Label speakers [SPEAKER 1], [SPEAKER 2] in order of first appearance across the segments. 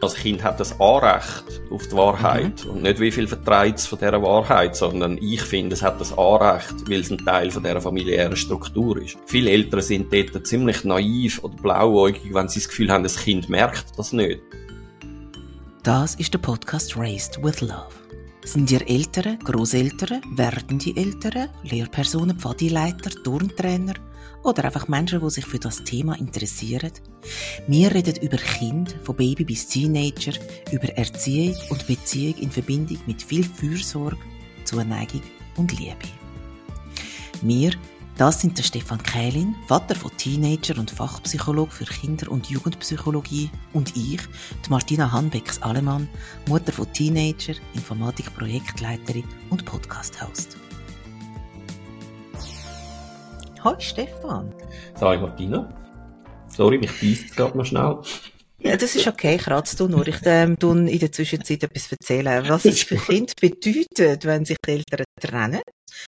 [SPEAKER 1] Das Kind hat das Anrecht auf die Wahrheit mhm. und nicht wie viel vertreibt es von dieser Wahrheit, sondern ich finde, es hat das Anrecht, weil es ein Teil von dieser familiären Struktur ist. Viele Eltern sind dort ziemlich naiv oder blauäugig, wenn sie das Gefühl haben, das Kind merkt das nicht.
[SPEAKER 2] Das ist der Podcast Raised with Love. Sind ihr Eltern, Großeltern, werdende Eltern, Lehrpersonen, Pfadileiter, Turntrainer oder einfach Menschen, die sich für das Thema interessieren? Wir reden über Kind, von Baby bis Teenager, über Erziehung und Beziehung in Verbindung mit viel Fürsorge, Zuneigung und Liebe. Wir das sind der Stefan Kählin, Vater von Teenager und Fachpsychologe für Kinder- und Jugendpsychologie und ich, die Martina Hanbecks Alemann, Mutter von Teenager, Informatik-Projektleiterin und Podcast-Host. Hallo Stefan.
[SPEAKER 1] Hallo Martina. Sorry, mich beißt gerade mal schnell.
[SPEAKER 2] Ja, das ist okay, kratzt du nur. Ich ähm, tun in der Zwischenzeit etwas erzählen, was es für Kind bedeutet, wenn sich die Eltern trennen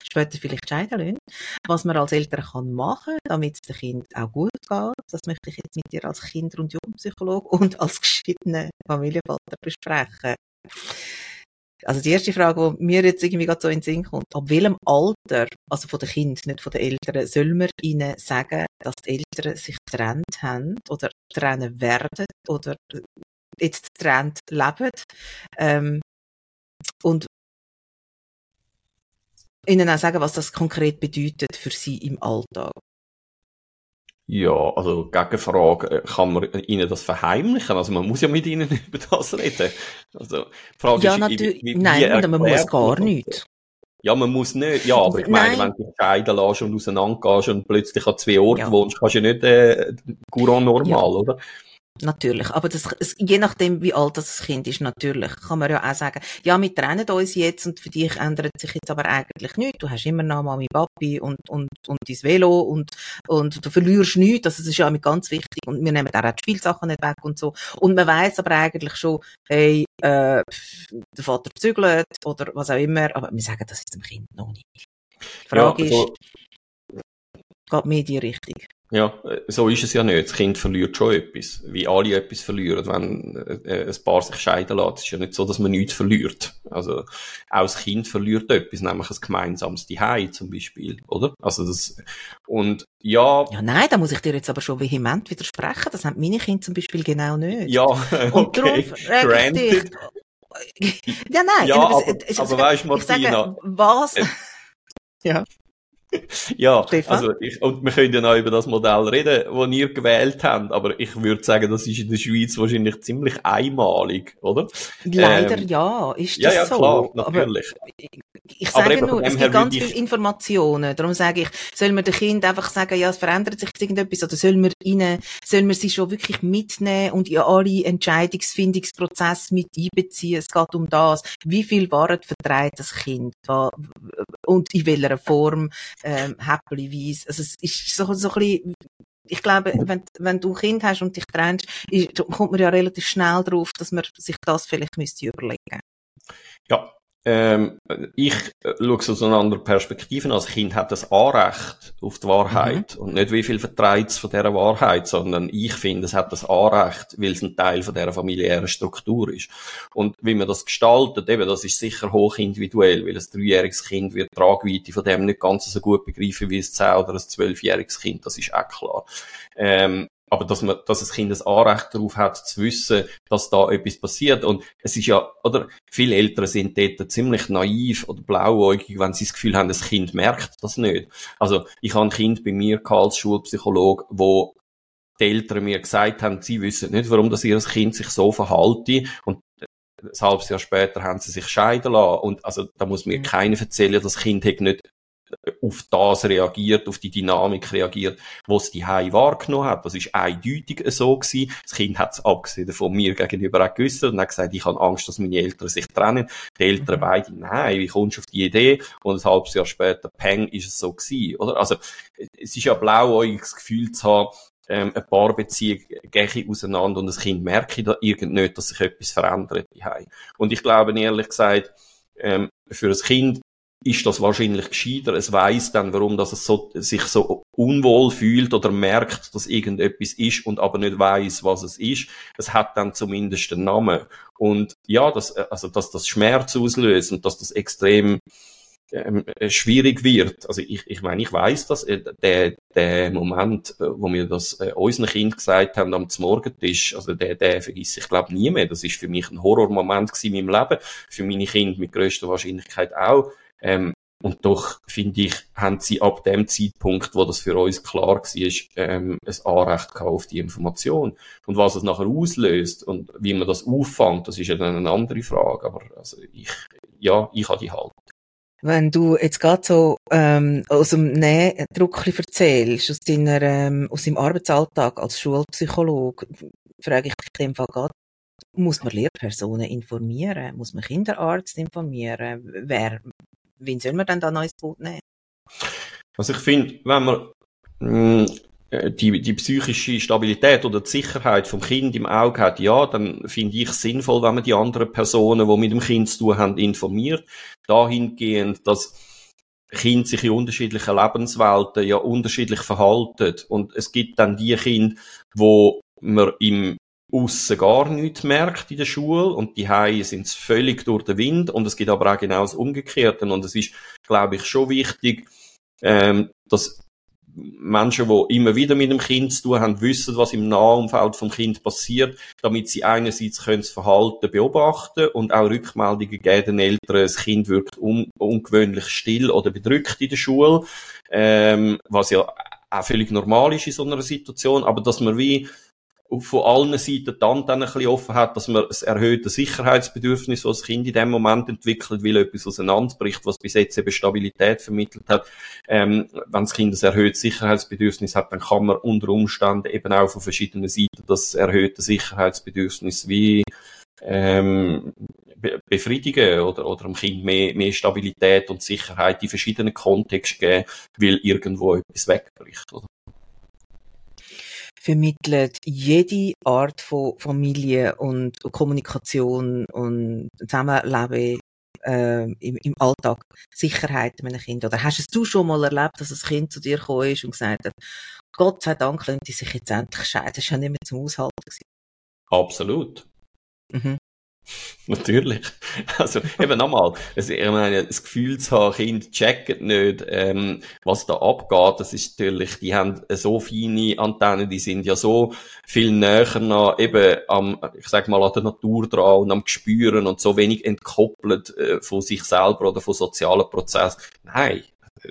[SPEAKER 2] später vielleicht scheiden lassen. Was man als Eltern kann machen damit es dem Kind auch gut geht, das möchte ich jetzt mit dir als Kinder- und Jugendpsychologe und als geschiedener Familienvater besprechen. Also die erste Frage, die mir jetzt irgendwie gerade so in den Sinn kommt, ab welchem Alter, also von den Kindern, nicht von den Eltern, soll man ihnen sagen, dass die Eltern sich getrennt haben oder trennen werden oder jetzt getrennt leben? Ähm, und ihnen auch sagen, was das konkret bedeutet für sie im Alltag.
[SPEAKER 1] Ja, also Gegenfrage, äh, kann man ihnen das verheimlichen? Also man muss ja mit ihnen über das reden. Also die Frage
[SPEAKER 2] ja, ist, natürlich, wie, wie nein, man muss gar nichts.
[SPEAKER 1] Ja, man muss nicht. Ja, aber ich meine, wenn du dich scheiden lässt und auseinandergehst und plötzlich an zwei Orten ja. wohnst, kannst du ja nicht äh, Courant normal, ja. oder?
[SPEAKER 2] Natürlich. Aber das, es, je nachdem, wie alt das Kind ist, natürlich, kann man ja auch sagen, ja, wir trennen uns jetzt und für dich ändert sich jetzt aber eigentlich nichts. Du hast immer noch Mami, Papi und, und, und dein Velo und, und du verlierst nichts. Das ist ja ganz wichtig. Und wir nehmen auch die Spielsachen nicht weg und so. Und man weiß aber eigentlich schon, hey, äh, der Vater zügelt oder was auch immer. Aber wir sagen das jetzt dem Kind noch nicht. Die Frage ja, also, ist, geht mir die Richtung?
[SPEAKER 1] Ja, so ist es ja nicht. Das Kind verliert schon etwas. Wie alle etwas verlieren, wenn äh, ein Paar sich scheiden lässt. Es ist ja nicht so, dass man nichts verliert. Also, auch das Kind verliert etwas, nämlich ein gemeinsames Zuhause zum Beispiel, oder? Also das, und ja.
[SPEAKER 2] Ja, nein, da muss ich dir jetzt aber schon vehement widersprechen. Das haben meine Kinder zum Beispiel genau nicht.
[SPEAKER 1] Ja, okay. Und darum Granted.
[SPEAKER 2] Ja, nein.
[SPEAKER 1] Ja, aber, aber weißt du, Martina.
[SPEAKER 2] Sage, was?
[SPEAKER 1] ja. ja, Stefan? also ich, und wir können ja noch über das Modell reden, das ihr gewählt habt, aber ich würde sagen, das ist in der Schweiz wahrscheinlich ziemlich einmalig, oder?
[SPEAKER 2] Leider ähm, ja, ist das
[SPEAKER 1] ja, ja,
[SPEAKER 2] so.
[SPEAKER 1] Klar, natürlich.
[SPEAKER 2] Aber ich sage nur, es gibt ganz viele Informationen, darum sage ich, soll man den Kind einfach sagen, ja, es verändert sich irgendetwas, oder soll man ihnen, soll man sie schon wirklich mitnehmen und in alle Entscheidungsfindungsprozesse mit einbeziehen, es geht um das, wie viel Wahrheit vertreibt das Kind, und in welcher Form, ähm, happily Also es ist so, so ein bisschen, ich glaube, wenn, wenn du ein Kind hast und dich trennst, kommt man ja relativ schnell darauf, dass man sich das vielleicht müsste überlegen.
[SPEAKER 1] Ja, ähm, ich äh, schaue es aus einer anderen Perspektive an. Das Kind hat das Anrecht auf die Wahrheit. Mhm. Und nicht wie viel vertreibt es von dieser Wahrheit, sondern ich finde, es hat das Anrecht, weil es ein Teil von dieser familiären Struktur ist. Und wie man das gestaltet, eben, das ist sicher hoch individuell, weil ein dreijähriges Kind wird die Tragweite von dem nicht ganz so gut begreifen wie ein zehn- oder ein zwölfjähriges Kind, das ist auch klar. Ähm, aber dass man, dass das Kind ein Anrecht darauf hat, zu wissen, dass da etwas passiert. Und es ist ja, oder, viele Eltern sind dort ziemlich naiv oder blauäugig, wenn sie das Gefühl haben, das Kind merkt das nicht. Also, ich habe ein Kind bei mir als Schulpsychologe, wo die Eltern mir gesagt haben, sie wissen nicht, warum das ihr Kind sich so verhalte. Und ein halbes Jahr später haben sie sich scheiden lassen. Und also, da muss mir mhm. keiner erzählen, das Kind hat nicht auf das reagiert, auf die Dynamik reagiert, was die Hai wahrgenommen hat. Das ist eindeutig so gewesen. Das Kind hat es abgesehen von mir gegenüber auch gewusst und hat gesagt, ich habe Angst, dass meine Eltern sich trennen. Die Eltern mhm. beide, nein, wie kommst du auf die Idee? Und ein halbes Jahr später, peng, ist es so gewesen, oder? Also, es ist ja blauäugiges Gefühl zu haben, ähm, ein paar Beziehungen gehen auseinander und das Kind merke da irgend nicht, dass sich etwas verändert. Und ich glaube, ehrlich gesagt, ähm, für ein Kind ist das wahrscheinlich gescheiter. Es weiß dann, warum dass es so, sich so unwohl fühlt oder merkt, dass irgendetwas ist und aber nicht weiß, was es ist. Es hat dann zumindest einen Namen. Und ja, das, also, dass das Schmerz auslöst und dass das extrem ähm, äh, schwierig wird. Also ich, ich meine, ich weiß, dass äh, der, der Moment, äh, wo wir das äh, unseren Kind gesagt haben am Morgentisch, also der, der vergesse ich glaube nie mehr. Das ist für mich ein Horrormoment in meinem Leben, für meine Kinder mit größter Wahrscheinlichkeit auch. Ähm, und doch, finde ich, haben sie ab dem Zeitpunkt, wo das für uns klar war, ähm, ein Anrecht auf die Information. Und was es nachher auslöst und wie man das auffängt, das ist ja dann eine andere Frage. Aber also ich, ja, ich habe die Haltung.
[SPEAKER 2] Wenn du jetzt gerade so ähm, aus dem Nähdruck erzählst, aus, deiner, ähm, aus deinem Arbeitsalltag als Schulpsychologe, frage ich dich in dem Fall gerade, muss man Lehrpersonen informieren? Muss man Kinderarzt informieren? Wer, wen soll man denn da neues Boot nehmen?
[SPEAKER 1] Also ich finde, wenn man mh, äh, die, die psychische Stabilität oder die Sicherheit vom Kind im Auge hat, ja, dann finde ich sinnvoll, wenn man die anderen Personen, die mit dem Kind zu tun haben, informiert. Dahingehend, dass Kinder sich in unterschiedlichen Lebenswelten ja unterschiedlich verhalten. Und es gibt dann die Kinder, wo man im Aussen gar nichts merkt in der Schule und die Haie sind völlig durch den Wind und es gibt aber auch genau das Umgekehrte und es ist, glaube ich, schon wichtig, ähm, dass Menschen, die immer wieder mit dem Kind zu tun haben, wissen, was im Nahumfeld vom Kind passiert, damit sie einerseits können das Verhalten beobachten und auch Rückmeldungen geben den Eltern, das Kind wirkt un ungewöhnlich still oder bedrückt in der Schule, ähm, was ja auch völlig normal ist in so einer Situation, aber dass man wie von allen Seiten die Hand ein bisschen offen hat, dass man das erhöhte Sicherheitsbedürfnis, das das Kind in dem Moment entwickelt, weil etwas auseinanderbricht, was bis jetzt eben Stabilität vermittelt hat. Ähm, wenn das Kind ein erhöhtes Sicherheitsbedürfnis hat, dann kann man unter Umständen eben auch von verschiedenen Seiten das erhöhte Sicherheitsbedürfnis wie ähm, befriedigen oder, oder dem Kind mehr, mehr Stabilität und Sicherheit in verschiedenen Kontexten geben, weil irgendwo etwas wegbricht. Oder?
[SPEAKER 2] Vermittelt jede Art von Familie und Kommunikation und Zusammenleben äh, im, im Alltag Sicherheit mit einem Kind? Oder hast du schon mal erlebt, dass ein Kind zu dir gekommen ist und gesagt hat, Gott sei Dank könnte sich jetzt endlich scheiden, das war ja nicht mehr zum Aushalten. Gewesen.
[SPEAKER 1] Absolut. Mhm. Natürlich. Also, eben nochmal, also, ich meine, das Gefühl zu haben, Kinder checken nicht, ähm, was da abgeht, das ist natürlich, die haben so feine Antennen, die sind ja so viel näher noch eben am, ich sag mal, an der Natur dran und am Gespüren und so wenig entkoppelt äh, von sich selber oder von sozialen Prozessen. Nein,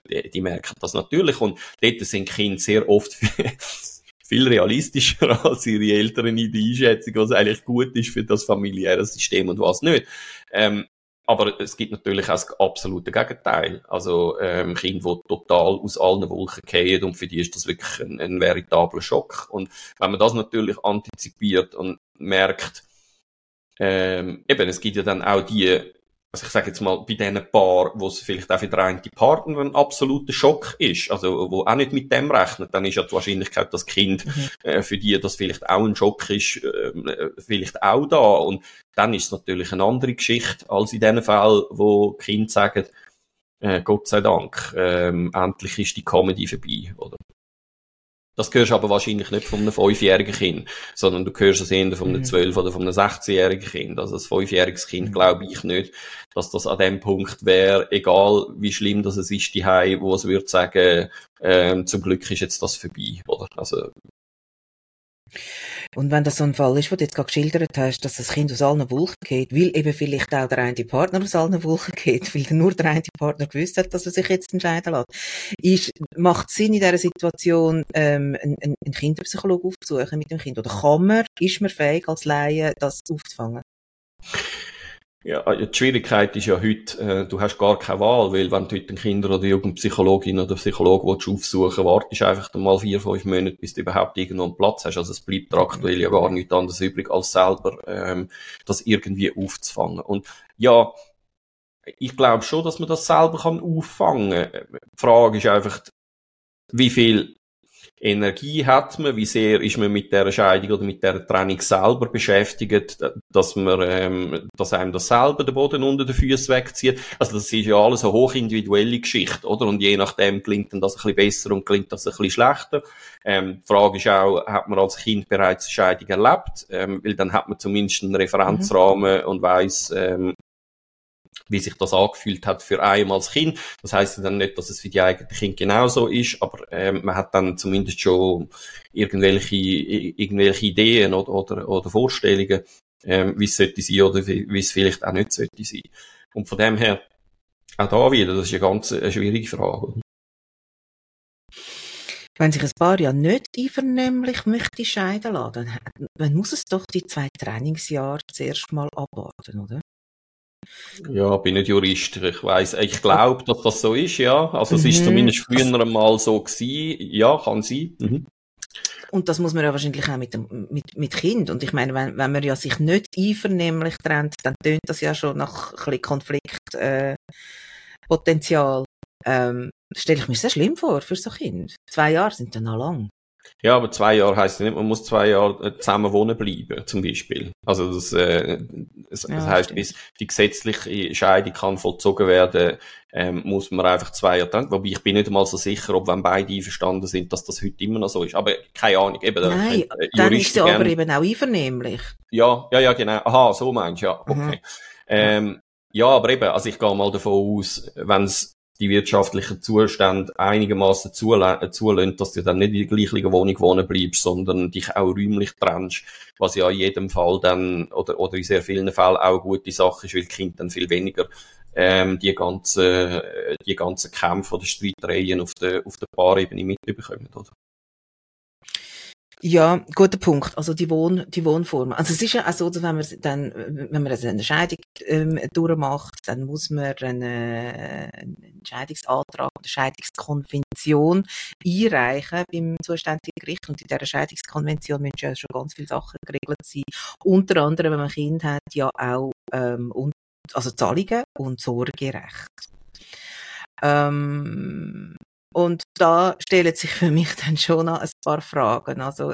[SPEAKER 1] die, die merken das natürlich und dort sind Kinder sehr oft viel realistischer als ihre Eltern in der Einschätzung, was eigentlich gut ist für das familiäre System und was nicht. Ähm, aber es gibt natürlich auch das absolute Gegenteil. Also ähm, Kinder, die total aus allen Wolken fallen und für die ist das wirklich ein, ein veritabler Schock. Und wenn man das natürlich antizipiert und merkt, ähm, eben, es gibt ja dann auch die also ich sage jetzt mal, bei diesen Paar, wo es vielleicht auch für den einen Partner ein absoluter Schock ist, also wo auch nicht mit dem rechnet, dann ist ja die Wahrscheinlichkeit, dass Kind mhm. äh, für die das vielleicht auch ein Schock ist, äh, vielleicht auch da. Und dann ist es natürlich eine andere Geschichte als in den Fällen, wo Kind sagen, äh, Gott sei Dank, ähm, endlich ist die Comedy vorbei, oder? Das hörst du aber wahrscheinlich nicht von einem fünfjährigen Kind, sondern du hörst es eher von einem mhm. zwölf- oder von einem sechzehnjährigen Kind. Also als fünfjähriges Kind glaube ich nicht, dass das an dem Punkt wäre, egal wie schlimm das es ist, die wo es würde sagen, ähm, zum Glück ist jetzt das vorbei, oder? Also
[SPEAKER 2] und wenn das so ein Fall ist, wo du jetzt gerade geschildert hast, dass das Kind aus allen Wolken geht, weil eben vielleicht auch der eine Partner aus allen Wolken geht, weil nur der eine Partner gewusst hat, dass er sich jetzt entscheiden lässt, ist, macht es Sinn in dieser Situation, ähm, einen, einen Kinderpsychologen aufzusuchen mit dem Kind? Oder kann man, ist man fähig als Laie, das aufzufangen?
[SPEAKER 1] Ja, die Schwierigkeit ist ja heute, äh, du hast gar keine Wahl, weil wenn du heute einen Kinder- oder Jugendpsychologin oder Psychologen willst wartest du einfach mal vier, fünf Monate, bis du überhaupt irgendwo einen Platz hast. Also es bleibt aktuell ja gar nichts anderes übrig, als selber ähm, das irgendwie aufzufangen. Und ja, ich glaube schon, dass man das selber kann auffangen kann. Die Frage ist einfach, wie viel Energie hat man, wie sehr ist man mit der Scheidung oder mit der Trennung selber beschäftigt, dass man, ähm, dass einem das selber den Boden unter den Füßen wegzieht. Also das ist ja alles eine hochindividuelle Geschichte, oder? Und je nachdem klingt dann das ein bisschen besser und klingt das ein bisschen schlechter. Ähm, die Frage ist auch, hat man als Kind bereits eine Scheidung erlebt? Ähm, weil dann hat man zumindest einen Referenzrahmen mhm. und weiß, ähm, wie sich das angefühlt hat für einen als Kind. Das heißt dann nicht, dass es für die eigenen Kinder genauso ist, aber ähm, man hat dann zumindest schon irgendwelche, irgendwelche Ideen oder, oder, oder Vorstellungen, ähm, wie es sollte sein oder wie, es vielleicht auch nicht sollte sein. Und von dem her, auch da wieder, das ist eine ganz eine schwierige Frage.
[SPEAKER 2] Wenn sich ein Paar ja nicht einvernehmlich möchte scheiden lassen, dann muss es doch die zwei Trainingsjahre zuerst mal abwarten, oder?
[SPEAKER 1] Ja, bin nicht Jurist. Ich weiß, ich glaube, dass das so ist, ja. Also, es mhm. ist zumindest früher einmal so gewesen. Ja, kann sein. Mhm.
[SPEAKER 2] Und das muss man ja wahrscheinlich auch mit, dem, mit, mit Kind. Und ich meine, wenn, wenn man ja sich nicht einvernehmlich trennt, dann tönt das ja schon nach ein bisschen Konfliktpotenzial. Äh, ähm, stelle ich mir sehr schlimm vor für so ein Kind. Zwei Jahre sind dann noch lang.
[SPEAKER 1] Ja, aber zwei Jahre heisst nicht, man muss zwei Jahre äh, zusammen wohnen bleiben, zum Beispiel. Also das, äh, das, ja, das heisst, bis die gesetzliche Scheidung kann vollzogen werden, ähm, muss man einfach zwei Jahre trennen. Wobei ich bin nicht einmal so sicher, ob wenn beide einverstanden sind, dass das heute immer noch so ist. Aber keine Ahnung. Eben,
[SPEAKER 2] Nein, äh, dann ist sie aber eben auch einvernehmlich.
[SPEAKER 1] Ja, ja, ja, genau. Aha, so meinst du, ja. Okay. Mhm. Ähm, ja, aber eben, also ich gehe mal davon aus, wenn es die wirtschaftlichen Zustände einigermaßen zulassen, dass du dann nicht in der gleichen Wohnung wohnen bleibst, sondern dich auch räumlich trennst, was ja in jedem Fall dann, oder, oder in sehr vielen Fällen auch eine gute Sache ist, weil die Kinder dann viel weniger ähm, die ganzen, die ganzen Kämpfe oder Streitereien auf der, auf der Paarebene mitbekommen, oder?
[SPEAKER 2] Ja, guter Punkt. Also die Wohn, die Wohnform. Also es ist ja auch so, dass wenn man dann, wenn man eine Scheidung ähm, durchmacht, dann muss man einen, einen Scheidungsantrag, eine Scheidungskonvention einreichen beim zuständigen Gericht. Und in dieser Scheidungskonvention müssen ja schon ganz viele Sachen geregelt sein. Unter anderem, wenn man ein Kind hat, ja auch ähm, und, also Zahlungen und Sorgerecht. Ähm, und da stellen sich für mich dann schon ein paar Fragen. Also,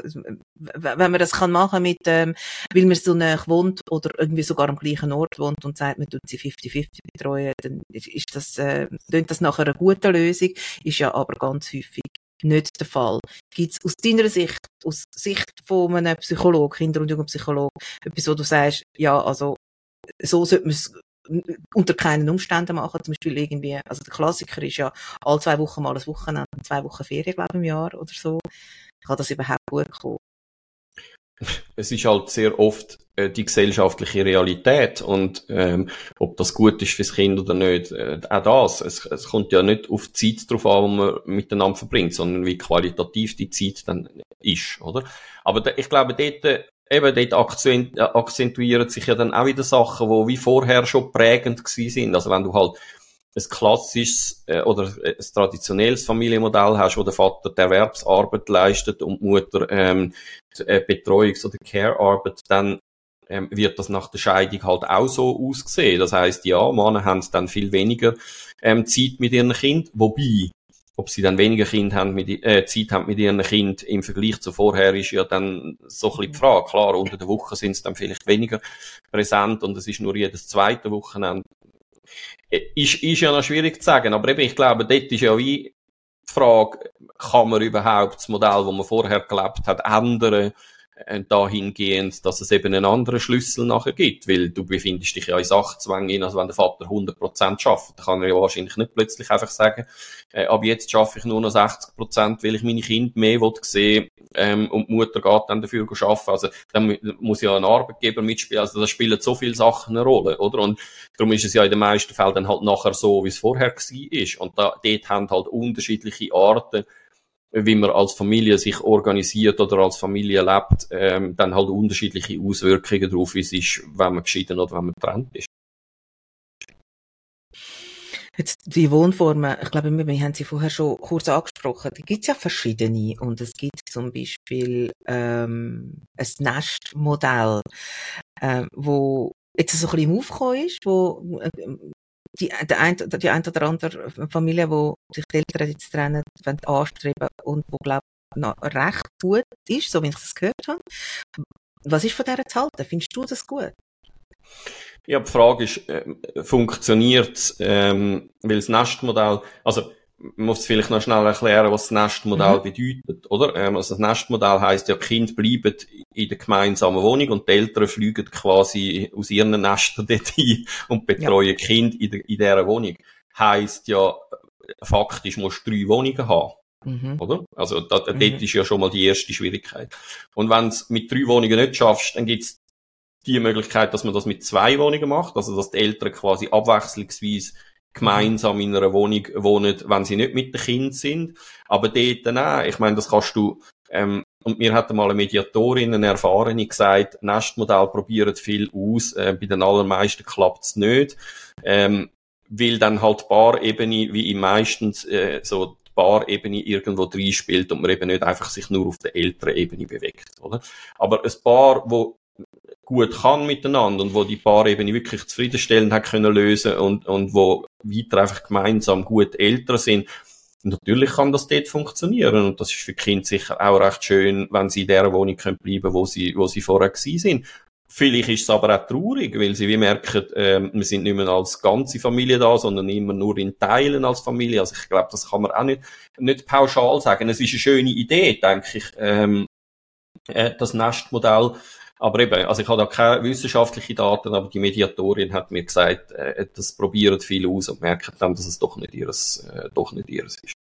[SPEAKER 2] wenn man das kann machen mit, ähm, weil man so nah wohnt oder irgendwie sogar am gleichen Ort wohnt und sagt, man tut sie 50-50 betreuen, dann ist das, äh, das nachher eine gute Lösung, ist ja aber ganz häufig nicht der Fall. Gibt es aus deiner Sicht, aus Sicht von einem Psychologen, Kinder- und Jugendpsychologen, etwas, wo du sagst, ja, also, so sollte man es unter keinen Umständen machen. Zum Beispiel irgendwie, also der Klassiker ist ja alle zwei Wochen mal ein Wochenende, zwei Wochen Ferien, glaube ich, im Jahr oder so. Kann das überhaupt gut kommen?
[SPEAKER 1] Es ist halt sehr oft äh, die gesellschaftliche Realität und ähm, ob das gut ist fürs Kind oder nicht, äh, auch das. Es, es kommt ja nicht auf die Zeit drauf an, die man miteinander verbringt, sondern wie qualitativ die Zeit dann ist, oder? Aber da, ich glaube, dort eben dort äh, akzentuieren sich ja dann auch wieder Sachen, die wie vorher schon prägend gewesen sind. Also wenn du halt ein klassisches äh, oder ein traditionelles Familienmodell hast, wo der Vater die Erwerbsarbeit leistet und die Mutter ähm, die äh, Betreuungs- oder Care-Arbeit, dann ähm, wird das nach der Scheidung halt auch so aussehen. Das heißt, ja, Männer haben dann viel weniger ähm, Zeit mit ihren Kind, wobei ob sie dann weniger Kind haben mit, äh, Zeit haben mit ihren Kind im Vergleich zu vorher, ist ja dann so ein bisschen die Frage. Klar, unter der Woche sind sie dann vielleicht weniger präsent und es ist nur jedes zweite Wochenende. Äh, ist, ist ja noch schwierig zu sagen, aber eben, ich glaube, dort ist ja wie die Frage, kann man überhaupt das Modell, das man vorher gelebt hat, ändern? Äh, dahingehend, dass es eben einen anderen Schlüssel nachher gibt, weil du befindest dich ja in Sachzwängen, also wenn der Vater 100% schafft, dann kann er ja wahrscheinlich nicht plötzlich einfach sagen, äh, ab jetzt schaffe ich nur noch 60%, weil ich meine Kinder mehr will sehen ähm, und die Mutter geht dann dafür arbeiten. Also dann muss ja ein Arbeitgeber mitspielen, also da spielen so viele Sachen eine Rolle, oder? Und darum ist es ja in den meisten Fällen dann halt nachher so, wie es vorher war. Und da, dort haben halt unterschiedliche Arten, wie man als Familie sich organisiert oder als Familie lebt, ähm, dann halt unterschiedliche Auswirkungen darauf, wie es ist, wenn man geschieden oder wenn man getrennt ist.
[SPEAKER 2] Jetzt die Wohnformen, ich glaube, wir, wir haben sie vorher schon kurz angesprochen, die gibt es ja verschiedene und es gibt zum Beispiel ähm, ein Nestmodell, äh, wo jetzt so ein bisschen im Aufkommen ist, wo die, der ein, die ein oder andere Familie, wo sich die Eltern jetzt trennen, anstreben und wo, glaube noch recht gut ist, so wie ich das gehört habe. Was ist von der zu halten? Findest du das gut?
[SPEAKER 1] Ja, die Frage ist, äh, funktioniert ähm, weil das Nestmodell, also man muss vielleicht noch schnell erklären, was das Nestmodell mhm. bedeutet, oder? Ähm, also das Nestmodell heißt ja, die Kinder bleiben in der gemeinsamen Wohnung und die Eltern fliegen quasi aus ihren Nestern dort ein und betreuen ja. Kind in, der, in dieser Wohnung. Heißt ja, faktisch musst du drei Wohnungen haben. Mhm. Oder? Also da, mhm. dort ist ja schon mal die erste Schwierigkeit. Und wenn es mit drei Wohnungen nicht schaffst, dann gibt's die Möglichkeit, dass man das mit zwei Wohnungen macht, also dass die Eltern quasi abwechslungsweise gemeinsam in einer Wohnung wohnen, wenn sie nicht mit den Kind sind. Aber dort auch, ich meine, das kannst du, ähm, und mir hat einmal eine Mediatorin, eine Erfahrene gesagt, Nestmodell probiert viel aus, äh, bei den allermeisten klappt's nicht, ähm, weil dann halt Paarebene, wie im meistens, äh, so die Paarebene irgendwo drin spielt und man eben nicht einfach sich nur auf der älteren Ebene bewegt, oder? Aber ein Paar, wo gut kann miteinander und wo die Paarebene wirklich zufriedenstellend hat können lösen und, und wo weiter einfach gemeinsam gut älter sind. Natürlich kann das dort funktionieren und das ist für Kind sicher auch recht schön, wenn sie in der Wohnung können bleiben, wo sie, wo sie vorher gewesen sind. Vielleicht ist es aber auch traurig, weil sie wie merken, äh, wir sind nicht mehr als ganze Familie da, sondern immer nur in Teilen als Familie. Also ich glaube, das kann man auch nicht, nicht pauschal sagen. Es ist eine schöne Idee, denke ich, ähm, äh, das Nestmodell. Aber eben, also ich habe da keine wissenschaftlichen Daten, aber die Mediatorin hat mir gesagt, äh, das probieren viel aus und merken dann, dass es doch nicht ihres, äh, doch nicht ihres ist.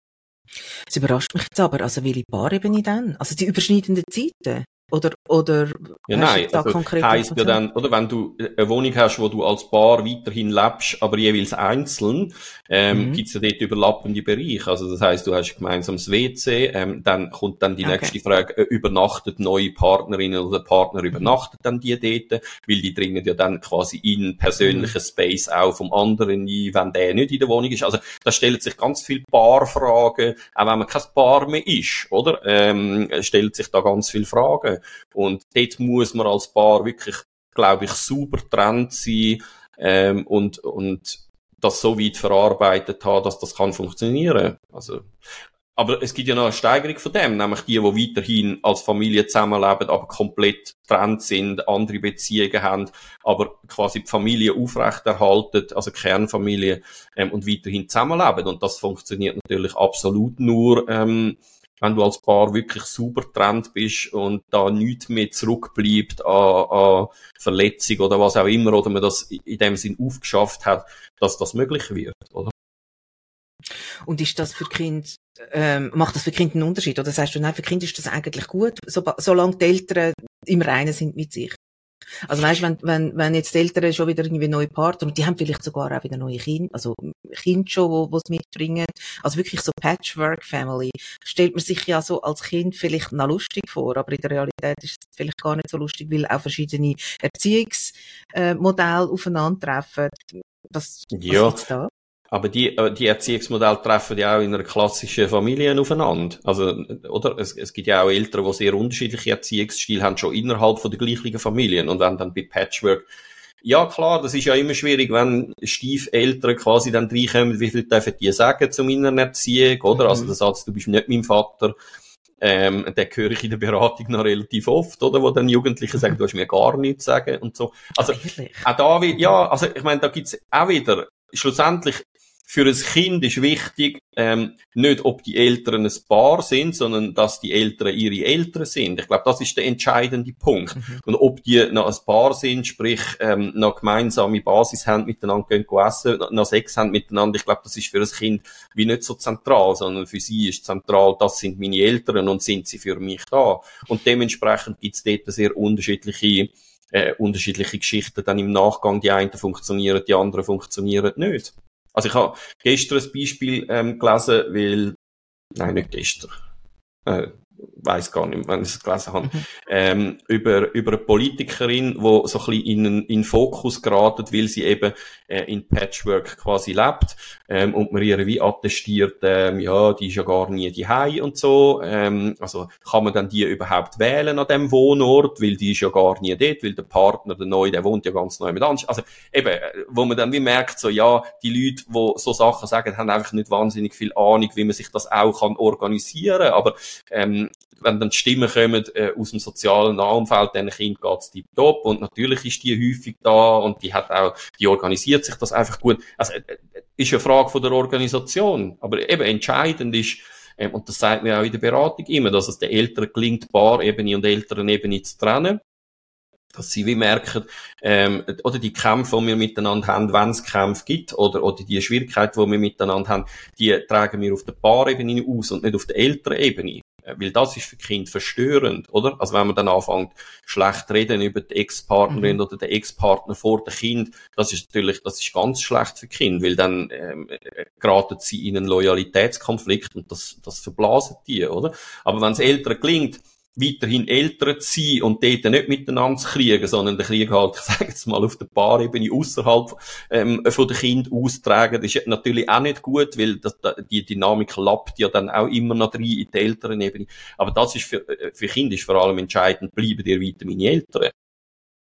[SPEAKER 2] Es überrascht mich jetzt aber, also welche Paarebene dann? Also die überschneidenden Zeiten? Oder, oder
[SPEAKER 1] ja, nein, da also konkret heisst ja dann, oder wenn du eine Wohnung hast, wo du als Paar weiterhin lebst, aber jeweils einzeln, ähm, mhm. gibt's ja dort überlappende Bereiche. Also das heißt, du hast gemeinsames WC, ähm, dann kommt dann die okay. nächste Frage, äh, übernachtet neue Partnerinnen oder Partner übernachtet dann die dort, weil die dringen ja dann quasi in persönlichen mhm. Space auch vom anderen ein, wenn der nicht in der Wohnung ist. Also da stellen sich ganz viele Paarfragen, auch wenn man kein Paar mehr ist, oder? Ähm, stellt sich da ganz viele Fragen. Und dort muss man als Paar wirklich, glaube ich, super trennt sein ähm, und, und das so weit verarbeitet haben, dass das kann funktionieren. Also, aber es gibt ja noch eine Steigerung von dem, nämlich die, die weiterhin als Familie zusammenleben, aber komplett trennt sind, andere Beziehungen haben, aber quasi die Familie aufrechterhalten, also Kernfamilie, ähm, und weiterhin zusammenleben. Und das funktioniert natürlich absolut nur, ähm, wenn du als Paar wirklich super getrennt bist und da nichts mehr zurückbleibt an, an Verletzung oder was auch immer, oder man das in dem Sinn aufgeschafft hat, dass das möglich wird, oder?
[SPEAKER 2] Und ist das für Kind, ähm, macht das für Kind einen Unterschied? Oder sagst du, nein, für Kind ist das eigentlich gut, so, solange die Eltern im Reinen sind mit sich? Also weißt, wenn, wenn, wenn jetzt die Eltern schon wieder irgendwie neue Partner und die haben vielleicht sogar auch wieder neue Kinder, also Kinder schon, wo, wo es mitbringen, also wirklich so Patchwork Family, stellt man sich ja so als Kind vielleicht noch lustig vor, aber in der Realität ist es vielleicht gar nicht so lustig, weil auch verschiedene Erziehungsmodelle aufeinandertreffen. Was, was
[SPEAKER 1] ja. da? Aber die, äh, die Erziehungsmodelle treffen ja auch in einer klassischen Familie aufeinander. Also, oder? Es, es gibt ja auch Eltern, die sehr unterschiedliche Erziehungsstile haben, schon innerhalb von der gleichen Familien. Und wenn dann bei Patchwork, ja klar, das ist ja immer schwierig, wenn Stiefeltern quasi dann reinkommen, wie viel dürfen die sagen zu meiner Erziehung, oder? Also mhm. Also der Satz, du bist nicht mein Vater, ähm, den höre ich in der Beratung noch relativ oft, oder? Wo dann Jugendliche sagen, du hast mir gar nichts sagen und so. Also, auch da, ja, also ich meine, da gibt's auch wieder, schlussendlich, für ein Kind ist wichtig, ähm, nicht ob die Eltern ein Paar sind, sondern dass die Eltern ihre Eltern sind. Ich glaube, das ist der entscheidende Punkt. Mhm. Und ob die noch ein Paar sind, sprich ähm, noch gemeinsame Basis haben, miteinander gehen essen, noch Sex haben miteinander, ich glaube, das ist für ein Kind wie nicht so zentral, sondern für sie ist zentral, das sind meine Eltern und sind sie für mich da. Und dementsprechend gibt es dort sehr unterschiedliche äh, unterschiedliche Geschichten dann im Nachgang. Die einen funktionieren, die anderen funktionieren nicht. Also ich habe gestern ein Beispiel ähm, gelesen, weil, nein, nicht gestern, äh, weiß gar nicht, wenn ich es gelesen habe, mhm. ähm, über, über eine Politikerin, die so ein bisschen in, in Fokus geraten, weil sie eben äh, in Patchwork quasi lebt ähm, und man ihr wie attestiert, ähm, ja, die ist ja gar nie die und so. Ähm, also kann man dann die überhaupt wählen an dem Wohnort, weil die ist ja gar nie dort, weil der Partner, der Neue, der wohnt ja ganz neu mit anders. Also eben, äh, wo man dann wie merkt, so ja, die Leute, die so Sachen sagen, haben einfach nicht wahnsinnig viel Ahnung, wie man sich das auch kann organisieren, aber ähm, wenn dann Stimmen kommen äh, aus dem sozialen Nahumfeld, diesen Kind geht's tiptop und natürlich ist die häufig da und die hat auch, die organisiert sich das einfach gut. Also äh, äh ist eine Frage von der Organisation, aber eben entscheidend ist, ähm, und das sagt mir auch in der Beratung immer, dass es den Eltern gelingt, Paarebene und Elternebene zu trennen dass sie wie merken, ähm, oder die Kämpfe, die wir miteinander haben, wenn es Kämpfe gibt, oder, oder die Schwierigkeiten, die wir miteinander haben, die tragen wir auf der Paarebene aus und nicht auf der Elternebene. Äh, weil das ist für Kind verstörend, oder? Also wenn man dann anfängt, schlecht reden über die Ex-Partnerin mhm. oder den Ex-Partner vor dem Kind, das ist natürlich, das ist ganz schlecht für Kind, weil dann ähm, äh, geraten sie in einen Loyalitätskonflikt und das, das verblasen die, oder? Aber wenn es Eltern gelingt, weiterhin älter zu sein und dort nicht miteinander zu kriegen, sondern den Krieg halt, ich sage jetzt mal, auf der Paarebene außerhalb ähm, von den Kind austragen. Das ist natürlich auch nicht gut, weil das, die Dynamik lappt ja dann auch immer noch rein in die älteren Ebene. Aber das ist für, äh, für Kinder ist vor allem entscheidend, bleiben dir weiter meine Eltern.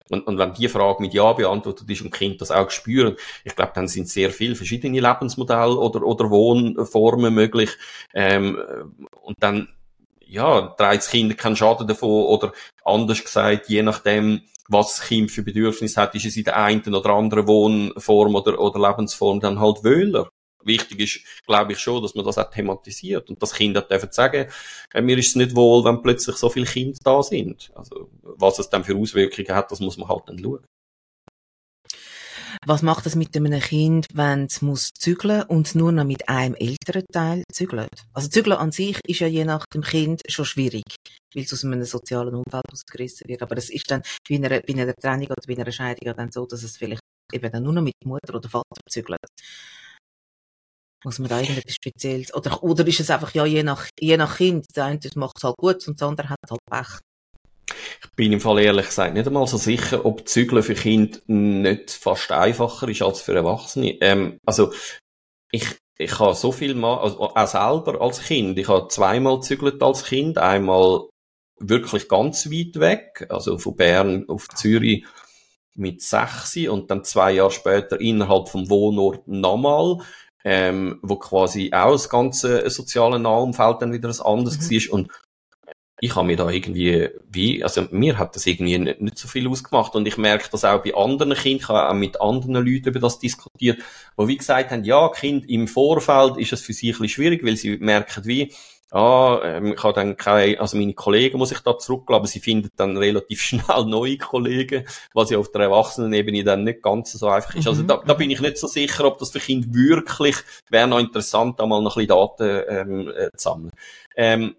[SPEAKER 1] Und, und wenn die Frage mit Ja beantwortet ist und Kind das auch spüren, ich glaube, dann sind sehr viele verschiedene Lebensmodelle oder, oder Wohnformen möglich. Ähm, und dann ja, trägt das Kind keinen Schaden davon oder anders gesagt, je nachdem, was das Kind für Bedürfnisse hat, ist es in der einen oder anderen Wohnform oder, oder Lebensform dann halt wöhler. Wichtig ist, glaube ich schon, dass man das auch thematisiert und das Kind hat dürfen sagen, äh, mir ist es nicht wohl, wenn plötzlich so viele Kinder da sind. Also, was es dann für Auswirkungen hat, das muss man halt dann schauen.
[SPEAKER 2] Was macht es mit einem Kind, wenn es muss zügeln und nur noch mit einem älteren Teil zügelt? Also zügeln an sich ist ja je nach dem Kind schon schwierig, weil es aus einem sozialen Umfeld ausgerissen wird. Aber es ist dann bei einer, bei einer Trennung oder bei einer Scheidung dann so, dass es vielleicht eben dann nur noch mit Mutter oder Vater zügelt. Muss man da irgendetwas Spezielles? Oder, oder ist es einfach, ja, je nach, je nach Kind, der eine macht es halt gut und der andere hat halt Pech.
[SPEAKER 1] Ich bin im Fall ehrlich gesagt nicht einmal so sicher, ob Zügeln für Kinder nicht fast einfacher ist als für Erwachsene. Ähm, also, ich, ich habe so viel mal, also auch selber als Kind, ich habe zweimal zügelt als Kind, einmal wirklich ganz weit weg, also von Bern auf Zürich mit sechs und dann zwei Jahre später innerhalb vom Wohnort nochmal, ähm, wo quasi auch das ganze soziale Nahumfeld dann wieder ein anderes mhm. war und ich habe mir da irgendwie, wie, also mir hat das irgendwie nicht, nicht so viel ausgemacht und ich merke das auch bei anderen Kindern, ich habe auch mit anderen Leuten über das diskutiert, wo wie gesagt haben, ja, Kind im Vorfeld ist es für sie ein bisschen schwierig, weil sie merken wie, ah, ähm, ich habe dann keine, also meine Kollegen muss ich da zurücklassen, aber sie finden dann relativ schnell neue Kollegen, was ja auf der Erwachsenenebene dann nicht ganz so einfach ist. Also mhm. Also da, da bin ich nicht so sicher, ob das für Kinder wirklich, wäre noch interessant, da mal noch ein bisschen Daten ähm, äh, zu sammeln. Ähm,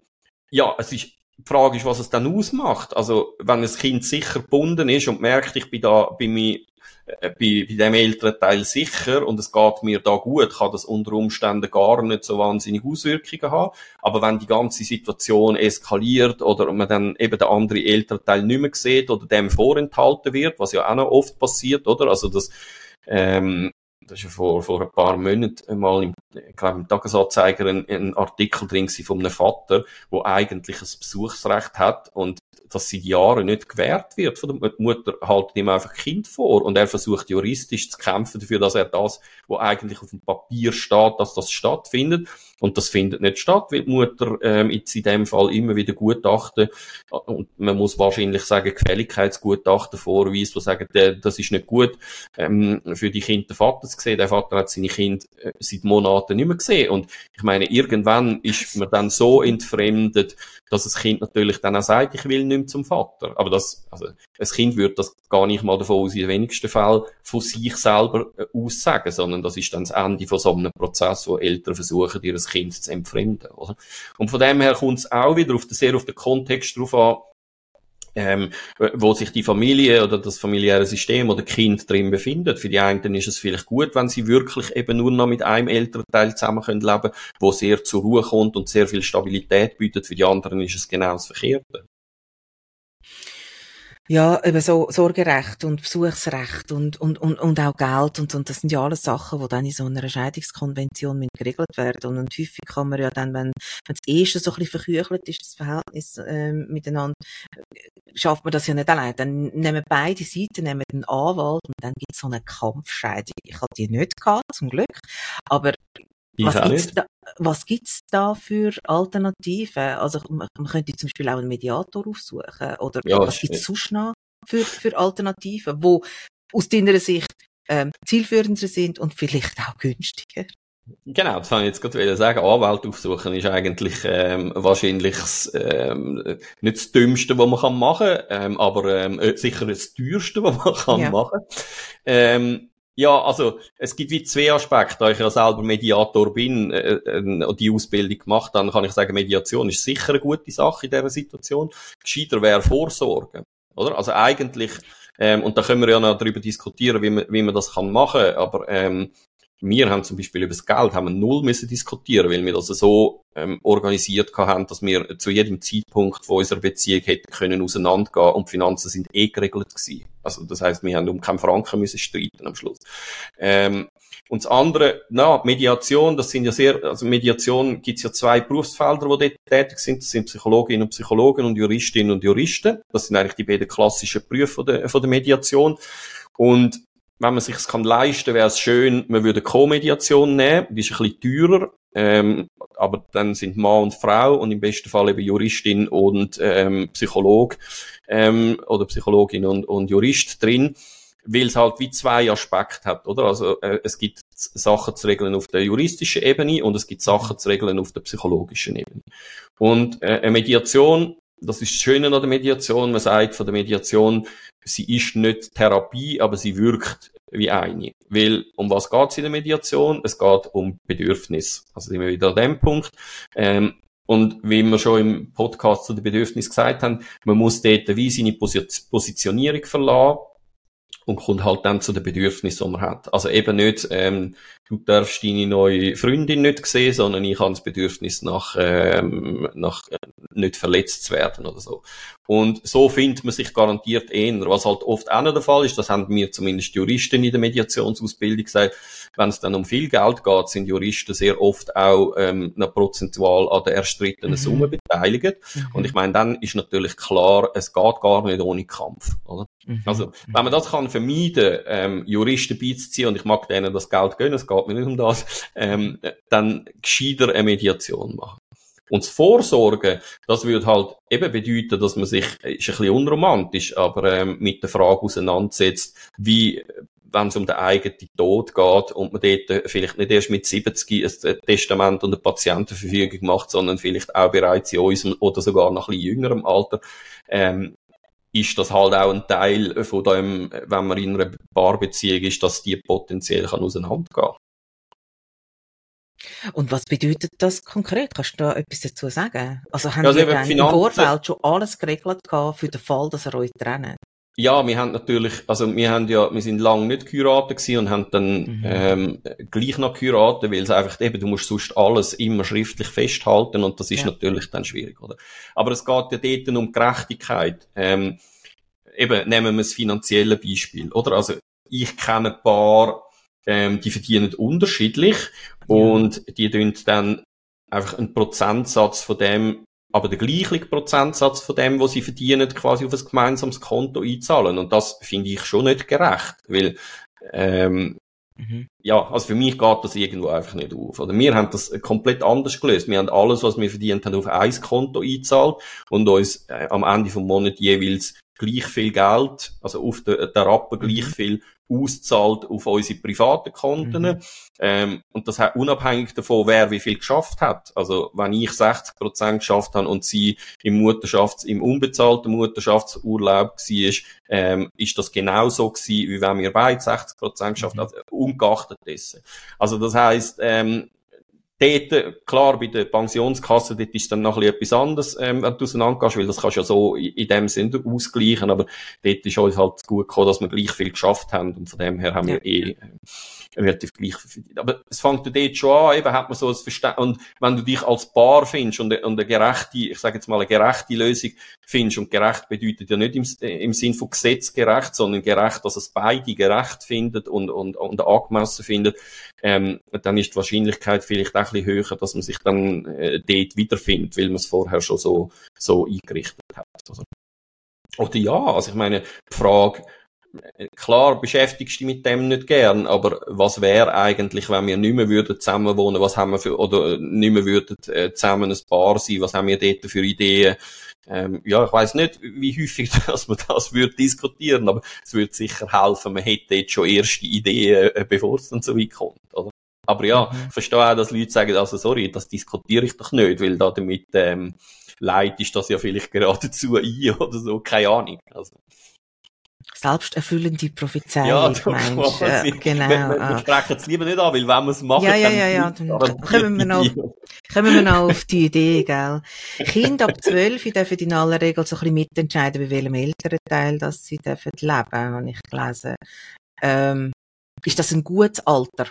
[SPEAKER 1] ja, es ist die Frage ist, was es dann ausmacht. Also, wenn ein Kind sicher gebunden ist und merkt, ich bin da bei mir, äh, bei, bei dem älteren Teil sicher und es geht mir da gut, kann das unter Umständen gar nicht so wahnsinnig Auswirkungen haben. Aber wenn die ganze Situation eskaliert oder man dann eben den anderen älteren Teil nicht mehr sieht oder dem vorenthalten wird, was ja auch noch oft passiert, oder? Also, das, ähm, das ist vor, vor ein paar Monaten mal im, ich glaube, im Tagesanzeiger ein, ein Artikel drin von einem Vater, der eigentlich ein Besuchsrecht hat und das seit Jahren nicht gewährt wird. Von der Mutter, haltet ihm einfach Kind vor und er versucht juristisch zu kämpfen dafür, dass er das, wo eigentlich auf dem Papier steht, dass das stattfindet und das findet nicht statt, weil die Mutter ähm, jetzt in dem Fall immer wieder Gutachten und man muss wahrscheinlich sagen Gefälligkeitsgutachten vorweist, die sagen, der, das ist nicht gut ähm, für die Kinder Vater zu sehen. Der Vater hat seine Kinder äh, seit Monaten nicht mehr gesehen und ich meine, irgendwann ist man dann so entfremdet, dass das Kind natürlich dann auch sagt, ich will nicht mehr zum Vater. Aber das, also, ein Kind würde das gar nicht mal davon aus, in den wenigsten Fällen von sich selber äh, aussagen, sondern das ist dann das Ende von so einem Prozess, wo Eltern versuchen, ihr Kind zu entfremden, oder? Und von dem her kommt es auch wieder auf den, sehr auf den Kontext drauf an, ähm, wo sich die Familie oder das familiäre System oder Kind drin befindet. Für die einen ist es vielleicht gut, wenn sie wirklich eben nur noch mit einem Elternteil zusammen können leben, wo sehr zur Ruhe kommt und sehr viel Stabilität bietet. Für die anderen ist es genau das Verkehrte.
[SPEAKER 2] Ja, eben so Sorgerecht und Besuchsrecht und, und, und, und auch Geld und, und das sind ja alles Sachen, die dann in so einer Scheidungskonvention geregelt werden. Und häufig kann man ja dann, wenn, wenn das erste so ein bisschen verküchelt ist, das Verhältnis äh, miteinander, schafft man das ja nicht allein. Dann nehmen beide Seiten nehmen einen Anwalt und dann gibt es so eine Kampfscheidung. Ich hatte die nicht gehabt, zum Glück. Aber was gibt's da, was gibt's da für Alternativen? Also man, man könnte zum Beispiel auch einen Mediator aufsuchen oder
[SPEAKER 1] Ja,
[SPEAKER 2] was
[SPEAKER 1] ist-
[SPEAKER 2] gibt's sonst noch für, für Alternativen, wo aus deiner Sicht ähm, zielführender sind und vielleicht auch günstiger?
[SPEAKER 1] Genau, das wollte ich jetzt gerade sagen. Anwalt aufsuchen ist eigentlich ähm, wahrscheinlich ähm, nicht das Dümmste, was man kann machen kann, ähm, aber ähm, äh, sicher das Teuerste, was man kann
[SPEAKER 2] Ja.
[SPEAKER 1] machen ähm, ja, also es gibt wie zwei Aspekte. Da ich ja selber Mediator bin äh, äh, die Ausbildung gemacht habe, kann ich sagen, Mediation ist sicher eine gute Sache in dieser Situation. Gescheiter wäre Vorsorge. Oder? Also eigentlich, ähm, und da können wir ja noch darüber diskutieren, wie man, wie man das kann machen, aber ähm, wir haben zum Beispiel über das Geld haben wir null müssen diskutieren, weil wir das so ähm, organisiert haben, dass wir zu jedem Zeitpunkt von unserer Beziehung hätten können auseinandergehen und die Finanzen sind eh geregelt gewesen. Also das heißt, wir haben um keinen Franken müssen streiten am Schluss. Ähm, und das andere, na, Mediation, das sind ja sehr, also Mediation gibt's ja zwei Berufsfelder, die dort tätig sind. Das sind Psychologinnen und Psychologen und Juristinnen und Juristen. Das sind eigentlich die beiden klassischen Berufe von der, von der Mediation. Und wenn man sich es kann leisten, wäre es schön, man würde Co-Mediation nehmen. Die ist ein bisschen teurer. Ähm, aber dann sind Mann und Frau und im besten Fall eben Juristin und ähm, Psycholog ähm, oder Psychologin und, und Jurist drin, weil es halt wie zwei Aspekte hat, oder? Also äh, es gibt Sachen zu regeln auf der juristischen Ebene und es gibt Sachen zu regeln auf der psychologischen Ebene. Und äh, eine Mediation, das ist das Schöne an der Mediation, man sagt von der Mediation, sie ist nicht Therapie, aber sie wirkt wie eine. Weil, um was geht es in der Mediation? Es geht um Bedürfnis. Also sind wir wieder an dem Punkt. Ähm, und wie wir schon im Podcast zu den Bedürfnissen gesagt haben, man muss dort wie seine Posi- Positionierung verlassen und kommt halt dann zu den Bedürfnissen, die man hat. Also eben nicht, ähm, du darfst deine neue Freundin nicht sehen, sondern ich habe das Bedürfnis nach, ähm, nach äh, nicht verletzt zu werden oder so. Und so findet man sich garantiert eher. Was halt oft auch noch der Fall ist, das haben mir zumindest Juristen in der Mediationsausbildung gesagt, wenn es dann um viel Geld geht, sind Juristen sehr oft auch ähm, noch prozentual an der erstrittenen
[SPEAKER 2] Mhm.
[SPEAKER 1] Summe beteiligt. Und ich meine, dann ist natürlich klar, es geht gar nicht ohne Kampf. Oder?
[SPEAKER 2] Mhm.
[SPEAKER 1] Also, wenn man das kann vermeiden, ähm, Juristen beizuziehen, und ich mag denen das Geld gönnen, es geht mir nicht um das, ähm, dann gescheiter eine Mediation machen. Und das Vorsorgen, das würde halt eben bedeuten, dass man sich, ist ein bisschen unromantisch, aber ähm, mit der Frage auseinandersetzt, wie, wenn es um den eigenen Tod geht und man dort äh, vielleicht nicht erst mit 70 ein Testament und eine Patientenverfügung macht, sondern vielleicht auch bereits in unserem oder sogar noch ein jüngerem Alter, ähm, ist das halt auch ein Teil von dem, wenn man in einer Paarbeziehung ist, dass die potenziell kann auseinandergehen
[SPEAKER 2] Und was bedeutet das konkret? Kannst du da etwas dazu sagen? Also haben
[SPEAKER 1] also eben
[SPEAKER 2] dann im Vorfeld schon alles geregelt gehabt für den Fall, dass ihr euch trennt?
[SPEAKER 1] Ja, wir haben natürlich, also wir haben ja, wir sind lange nicht geheiratet gewesen und haben dann
[SPEAKER 2] Mhm.
[SPEAKER 1] ähm, gleich noch geheiratet, weil es einfach eben, du musst sonst alles immer schriftlich festhalten und das ist
[SPEAKER 2] Ja.
[SPEAKER 1] natürlich dann schwierig, oder? Aber es geht ja dort um Gerechtigkeit. Ähm, eben, nehmen wir das finanzielle Beispiel, oder? Also ich kenne ein paar, ähm, die verdienen unterschiedlich und die tun dann einfach einen Prozentsatz von dem aber den gleichen Prozentsatz von dem, was sie verdienen, quasi auf ein gemeinsames Konto einzahlen. Und das finde ich schon nicht gerecht, weil ähm,
[SPEAKER 2] Mhm.
[SPEAKER 1] ja, also für mich geht das irgendwo einfach nicht auf. Oder wir haben das komplett anders gelöst. Wir haben alles, was wir verdient haben, auf ein Konto eingezahlt und uns äh, am Ende vom Monat jeweils gleich viel Geld, also auf der, der Rappen gleich
[SPEAKER 2] Mhm.
[SPEAKER 1] viel auszahlt auf unsere privaten Konten.
[SPEAKER 2] Mhm.
[SPEAKER 1] Ähm, und das hat unabhängig davon, wer wie viel geschafft hat. Also wenn ich 60 Prozent geschafft habe und sie im Mutterschafts-, im unbezahlten Mutterschaftsurlaub war, ähm, ist das genauso gewesen, wie wenn wir beide 60 Prozent geschafft
[SPEAKER 2] Mhm.
[SPEAKER 1] haben, also ungeachtet dessen. Also das heisst, ähm, Dort, äh, klar, bei der Pensionskasse, dort ist dann noch ein bisschen etwas anderes, ähm, wenn du auseinandergehst, weil das kannst du ja so in in dem Sinne ausgleichen, aber dort ist uns halt gut gekommen, dass wir gleich viel geschafft haben und von dem her haben
[SPEAKER 2] Ja.
[SPEAKER 1] wir eh äh, relativ gleich verdient. Aber es fängt ja dort schon an, eben hat man so ein Verständnis, und wenn du dich als Paar findest und, eine- und eine gerechte, ich sage jetzt mal eine gerechte Lösung findest, und gerecht bedeutet ja nicht im, im Sinn von Gesetz gerecht, sondern gerecht, dass es beide gerecht findet und, und, und angemessen findet, ähm, dann ist die Wahrscheinlichkeit vielleicht auch ein bisschen höher, dass man sich dann äh, dort wiederfindet, weil man es vorher schon so, so eingerichtet hat. Also. Oder ja, also ich meine, die Frage, klar beschäftigst du dich mit dem nicht gern, aber was wäre eigentlich, wenn wir nicht mehr würden zusammen wohnen, was haben wir für, oder nicht mehr würden äh, zusammen ein Paar sein, was haben wir dort für Ideen? Ähm, ja, ich weiß nicht, wie häufig, dass man das würde diskutieren, aber es würde sicher helfen, man hätte jetzt schon erste Ideen, äh, bevor es dann so weit kommt, oder? Aber ja, mhm. verstehe auch, dass Leute sagen, also sorry, das diskutiere ich doch nicht, weil da damit ähm, leitest das ja vielleicht geradezu ein oder so, keine Ahnung. Also
[SPEAKER 2] selbsterfüllende Prophezeiung, ja, meinst
[SPEAKER 1] ja, genau. Wir, wir, wir sprechen es lieber nicht an, weil wenn wir es machen,
[SPEAKER 2] ja, ja, ja, ja, dann, dann kommen, wir noch, kommen wir noch auf die Idee, gell. Kinder ab zwölf dürfen in aller Regel so ein bisschen mitentscheiden, bei welchem Elternteil dass sie dürfen leben, habe ich gelesen. Ähm, ist das ein gutes Alter?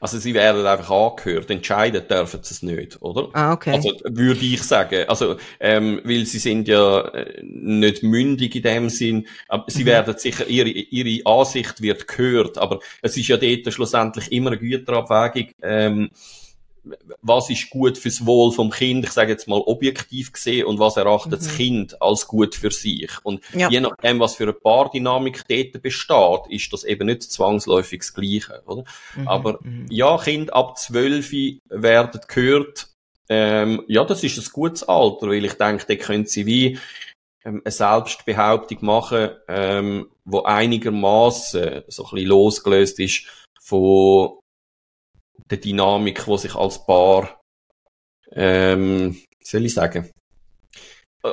[SPEAKER 1] Also sie werden einfach angehört, entscheiden dürfen sie es nicht, oder?
[SPEAKER 2] Ah, okay.
[SPEAKER 1] Also würde ich sagen, also ähm, weil sie sind ja äh, nicht mündig in dem Sinn, aber sie mhm. werden sicher ihre ihre Ansicht wird gehört, aber es ist ja dort schlussendlich immer eine Güterabwägung. Ähm, was ist gut fürs Wohl vom Kind, ich sage jetzt mal objektiv gesehen, und was erachtet mhm. das Kind als gut für sich. Und ja. je nachdem, was für eine Paardynamik dort besteht, ist das eben nicht zwangsläufig das Gleiche, oder? Mhm. Aber mhm. ja, Kinder ab zwölf werden gehört, ähm, ja, das ist ein gutes Alter, weil ich denke, da können sie wie ähm, eine Selbstbehauptung machen, ähm, wo einigermaßen so ein bisschen losgelöst ist von der Dynamik, die sich als Paar, ähm, soll ich sagen,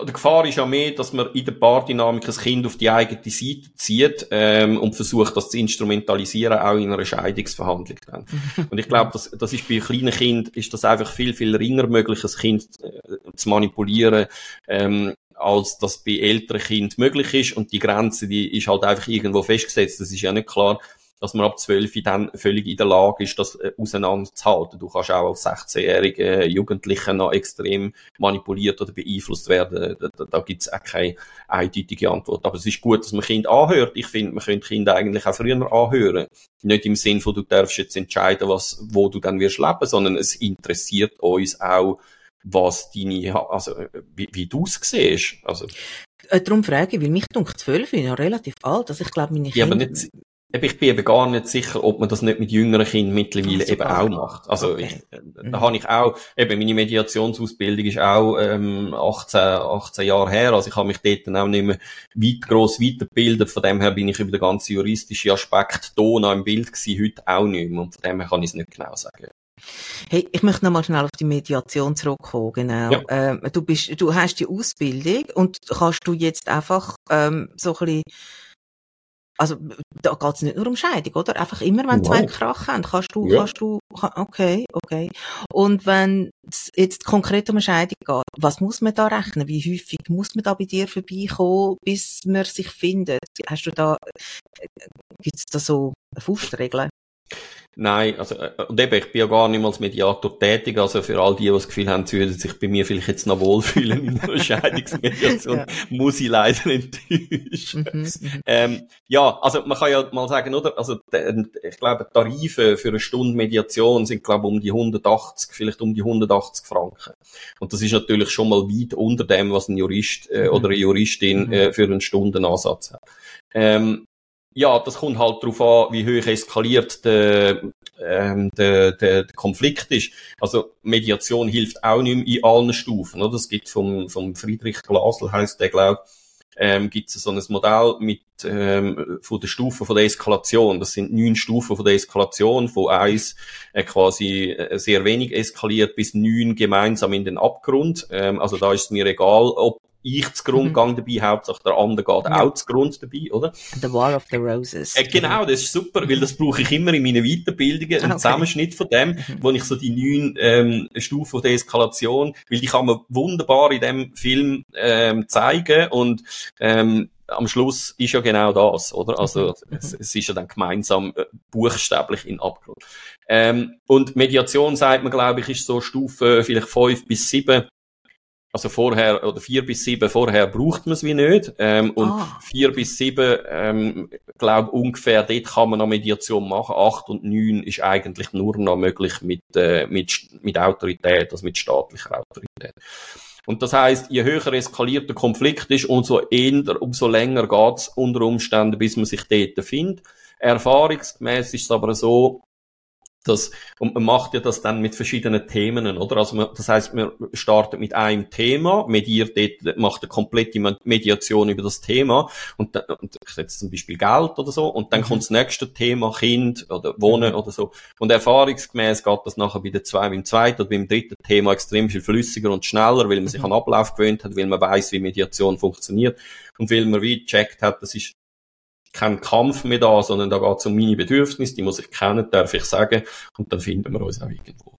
[SPEAKER 1] die Gefahr ist ja mehr, dass man in der Paardynamik ein Kind auf die eigene Seite zieht ähm, und versucht, das zu instrumentalisieren, auch in einer Scheidungsverhandlung. Dann. Und ich glaube, das, das ist bei kleinen Kindern ist das einfach viel, viel ringer möglich, ein Kind äh, zu manipulieren, ähm, als das bei älteren Kindern möglich ist. Und die Grenze, die ist halt einfach irgendwo festgesetzt. Das ist ja nicht klar, dass man ab 12 dann völlig in der Lage ist, das äh, auseinanderzuhalten. Du kannst auch als 16-jährige Jugendliche noch extrem manipuliert oder beeinflusst werden. Da, da, da gibt es auch keine eindeutige Antwort. Aber es ist gut, dass man Kinder anhört. Ich finde, man könnte Kinder eigentlich auch früher anhören. Nicht im Sinn von, du darfst jetzt entscheiden, was, wo du dann wirst leben, sondern es interessiert uns auch, was deine, also, wie, wie du es siehst. Also.
[SPEAKER 2] Äh, darum frage ich, weil mich dunkt 12 ist ja relativ alt. Also ich glaube, meine
[SPEAKER 1] Kinder... Ja, aber nicht, ich bin eben gar nicht sicher, ob man das nicht mit jüngeren Kindern mittlerweile eben auch macht. Also okay. ich, da mhm. habe ich auch, eben meine Mediationsausbildung ist auch ähm, 18, 18 Jahre her, also ich habe mich dort dann auch nicht mehr weit, gross weitergebildet, von dem her bin ich über den ganzen juristischen Aspekt da noch im Bild gewesen, heute auch nicht mehr und von dem her kann ich es nicht genau sagen.
[SPEAKER 2] Hey, ich möchte noch mal schnell auf die Mediation zurückkommen, genau. Ja. Ähm, du bist, du hast die Ausbildung und kannst du jetzt einfach ähm, so ein bisschen also, da geht's nicht nur um Scheidung, oder? Einfach immer, wenn wow. zwei Krach haben, kannst du, ja. kannst du, okay, okay. Und wenn es jetzt konkret um eine Scheidung geht, was muss man da rechnen? Wie häufig muss man da bei dir vorbeikommen, bis man sich findet? Hast du da, äh, gibt's da so Faustregeln?
[SPEAKER 1] Nein, also, äh, und eben, ich bin ja gar nicht mal als Mediator tätig, also für all die, die das Gefühl haben, sie würden sich bei mir vielleicht jetzt noch wohlfühlen in einer Scheidungsmediation, ja. muss ich leider enttäuschen. Mhm, mhm, ähm, ja, also man kann ja mal sagen, oder, also ich glaube, Tarife für eine Stunde Mediation sind, glaube ich, um die 180, vielleicht um die 180 Franken. Und das ist natürlich schon mal weit unter dem, was ein Jurist äh, mhm. oder eine Juristin mhm. äh, für einen Stundenansatz hat. Ähm, ja, das kommt halt darauf an, wie hoch eskaliert der, ähm, der, der, der Konflikt ist. Also Mediation hilft auch nicht mehr in allen Stufen. Oder? Es gibt vom, vom Friedrich Glasl, heißt der, glaube ähm, gibt es so ein Modell mit ähm, von der Stufe von der Eskalation. Das sind neun Stufen von der Eskalation, von eins äh, quasi äh, sehr wenig eskaliert bis neun gemeinsam in den Abgrund. Ähm, also da ist mir egal, ob ich zu Grund mhm. dabei, hauptsächlich der andere geht ja. auch zu Grund dabei, oder?
[SPEAKER 2] The War of the Roses.
[SPEAKER 1] Äh, genau, das ist super, weil das brauche ich immer in meinen Weiterbildungen, einen okay. Zusammenschnitt von dem, mhm. wo ich so die neun ähm, Stufen der Eskalation, weil die kann man wunderbar in dem Film ähm, zeigen und ähm, am Schluss ist ja genau das, oder? Also mhm. es, es, ist ja dann gemeinsam äh, buchstäblich in Abgrund. Ähm, und Mediation, sagt man, glaube ich, ist so Stufe vielleicht fünf bis sieben also vorher, oder vier bis sieben, vorher braucht man es wie nicht. Ähm, und ah. vier bis sieben, ähm, glaube ungefähr, dort kann man noch Mediation machen. Acht und neun ist eigentlich nur noch möglich mit, äh, mit, mit Autorität, also mit staatlicher Autorität. Und das heißt, je höher eskaliert der Konflikt ist, umso eher, umso länger geht's unter Umständen, bis man sich dort findet. Erfahrungsgemäß ist es aber so, das, und man macht ja das dann mit verschiedenen Themen, oder? Also man, das heißt, man startet mit einem Thema, mediert dort, macht eine komplette Mediation über das Thema und, dann, und setze zum Beispiel Geld oder so und dann mhm. kommt das nächste Thema Kind oder Wohnen mhm. oder so. Und erfahrungsgemäß geht das nachher bei der zwei, beim zweiten oder beim dritten Thema extrem viel flüssiger und schneller, weil man sich mhm. an Ablauf gewöhnt hat, weil man weiß, wie Mediation funktioniert und weil man wie gecheckt hat, das ist kein Kampf mehr da, sondern da geht es um meine Bedürfnisse, die muss ich kennen, darf ich sagen, und dann finden wir uns auch irgendwo.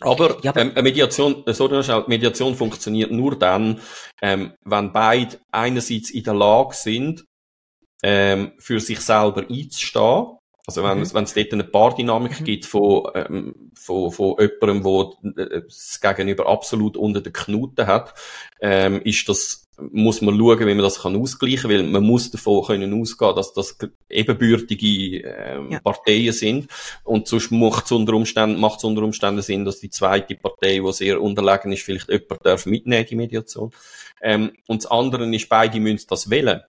[SPEAKER 1] Aber, ja, aber ähm, Mediation, äh, so Mediation funktioniert nur dann, ähm, wenn beide einerseits in der Lage sind, ähm, für sich selber einzustehen. Also wenn, mhm. wenn es dort eine Paardynamik mhm. gibt von, ähm, von, von jemandem, wo äh, das Gegenüber absolut unter den Knuten hat, ähm, ist das muss man schauen, wie man das kann ausgleichen kann, weil man muss davon können ausgehen, dass das ebenbürtige äh, ja. Parteien sind und sonst macht es unter Umständen, macht es unter Umständen Sinn, dass die zweite Partei, die sehr unterlegen ist, vielleicht jemand darf mitnehmen, die Mediation. Ähm, und das andere ist, beide müssen das wählen.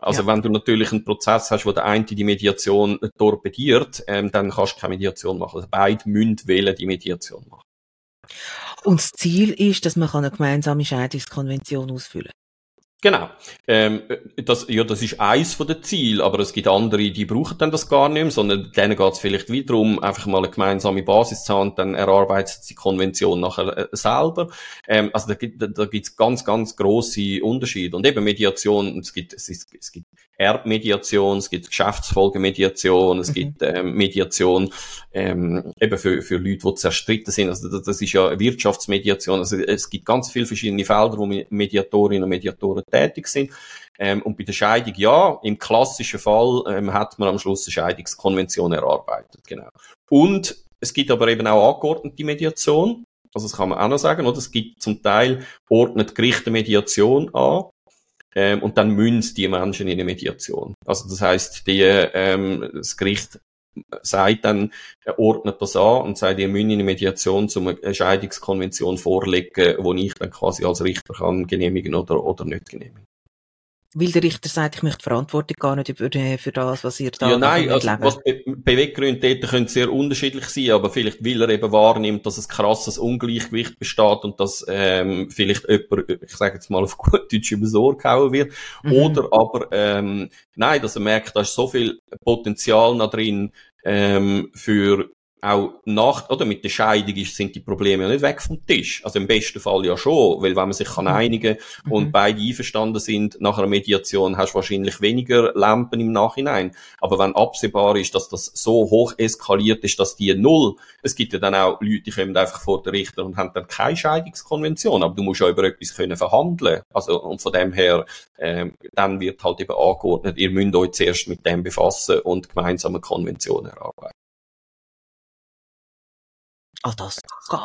[SPEAKER 1] Also ja. wenn du natürlich einen Prozess hast, wo der eine die Mediation torpediert, ähm, dann kannst du keine Mediation machen. Also beide müssen wählen die Mediation machen.
[SPEAKER 2] Und das Ziel ist, dass man eine gemeinsame Scheidungskonvention ausfüllen kann.
[SPEAKER 1] Genau. Ähm, das, ja, das ist eins von den Zielen, aber es gibt andere, die brauchen dann das gar nicht mehr, sondern denen geht es vielleicht wieder um, einfach mal eine gemeinsame Basis zu haben, dann erarbeitet die Konvention nachher äh, selber. Ähm, also da gibt da, da gibt's ganz, ganz große Unterschiede. Und eben Mediation, es gibt, es, ist, es gibt Erbmediation, es gibt Geschäftsfolgemediation, es mhm. gibt ähm, Mediation ähm, eben für, für Leute, die zerstritten sind. Also das, das ist ja Wirtschaftsmediation. Also es gibt ganz viele verschiedene Felder, wo Mediatorinnen und Mediatoren tätig sind. Ähm, und bei der Scheidung, ja, im klassischen Fall ähm, hat man am Schluss eine Scheidungskonvention erarbeitet. Genau. Und es gibt aber eben auch angeordnete Mediation. Also das kann man auch noch sagen, oder? Es gibt zum Teil ordnet Gerichte Mediation an. Ähm, und dann müssen die Menschen in eine Mediation. Also das heißt, die, ähm, das Gericht sagt dann, er ordnet das an und sagt, ihr müsst eine Mediation zum Scheidungskonvention vorlegen, wo ich dann quasi als Richter kann genehmigen oder, oder nicht genehmigen.
[SPEAKER 2] Weil der Richter sagt, ich möchte Verantwortung gar nicht für, für das, was ihr da
[SPEAKER 1] Ja, nein, also, was Be Beweggründe dort können sehr unterschiedlich sein, aber vielleicht will er eben wahrnimmt, dass ein krasses Ungleichgewicht besteht und dass ähm, vielleicht jemand, ich sage jetzt mal auf gut Deutsch, über Ohr gehauen wird. Mhm. Oder aber, ähm, nein, dass er merkt, da ist so viel Potenzial noch drin, ähm, für auch nach, oder mit der Scheidung ist, sind die Probleme ja nicht weg vom Tisch. Also im besten Fall ja schon, weil wenn man sich kann mhm. einigen mhm. und beide einverstanden sind, nach einer Mediation hast du wahrscheinlich weniger Lampen im Nachhinein. Aber wenn absehbar ist, dass das so hoch eskaliert ist, dass die null, es gibt ja dann auch Leute, die kommen einfach vor den Richter und haben dann keine Scheidungskonvention, aber du musst ja über etwas können verhandeln. Also, und von dem her, ähm, dann wird halt eben angeordnet, ihr müsst euch zuerst mit dem befassen und gemeinsame Konventionen erarbeiten.
[SPEAKER 2] Ah, das
[SPEAKER 1] geht.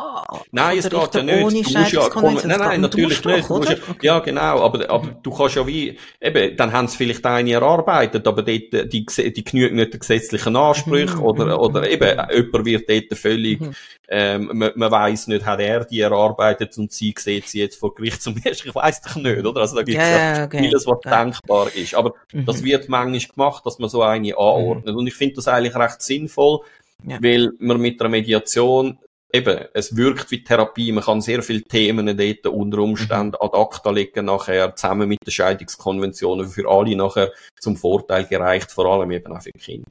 [SPEAKER 1] Nein, es geht ja nicht. Du musst ja kommen. Nein, nein, natürlich nicht. Du musst ja, ja, genau. Aber, aber du kannst ja wie, eben, dann haben sie vielleicht eine erarbeitet, aber dort, die, die genügen nicht den gesetzlichen Ansprüchen, mhm. oder, oder eben, jemand wird dort völlig, mhm. ähm, man, man weiss nicht, hat er die erarbeitet und sie sieht sie jetzt vor Gericht zum ersten, ich weiss doch nicht, oder? Also da gibt es ja, ja okay. vieles, was ja. denkbar ist. Aber mhm. das wird manchmal gemacht, dass man so eine anordnet. Mhm. Und ich finde das eigentlich recht sinnvoll, ja. Weil man mit der Mediation eben, es wirkt wie Therapie, man kann sehr viele Themen dort unter Umständen ad acta legen nachher, zusammen mit den Scheidungskonventionen für alle nachher zum Vorteil gereicht, vor allem eben auch für Kinder.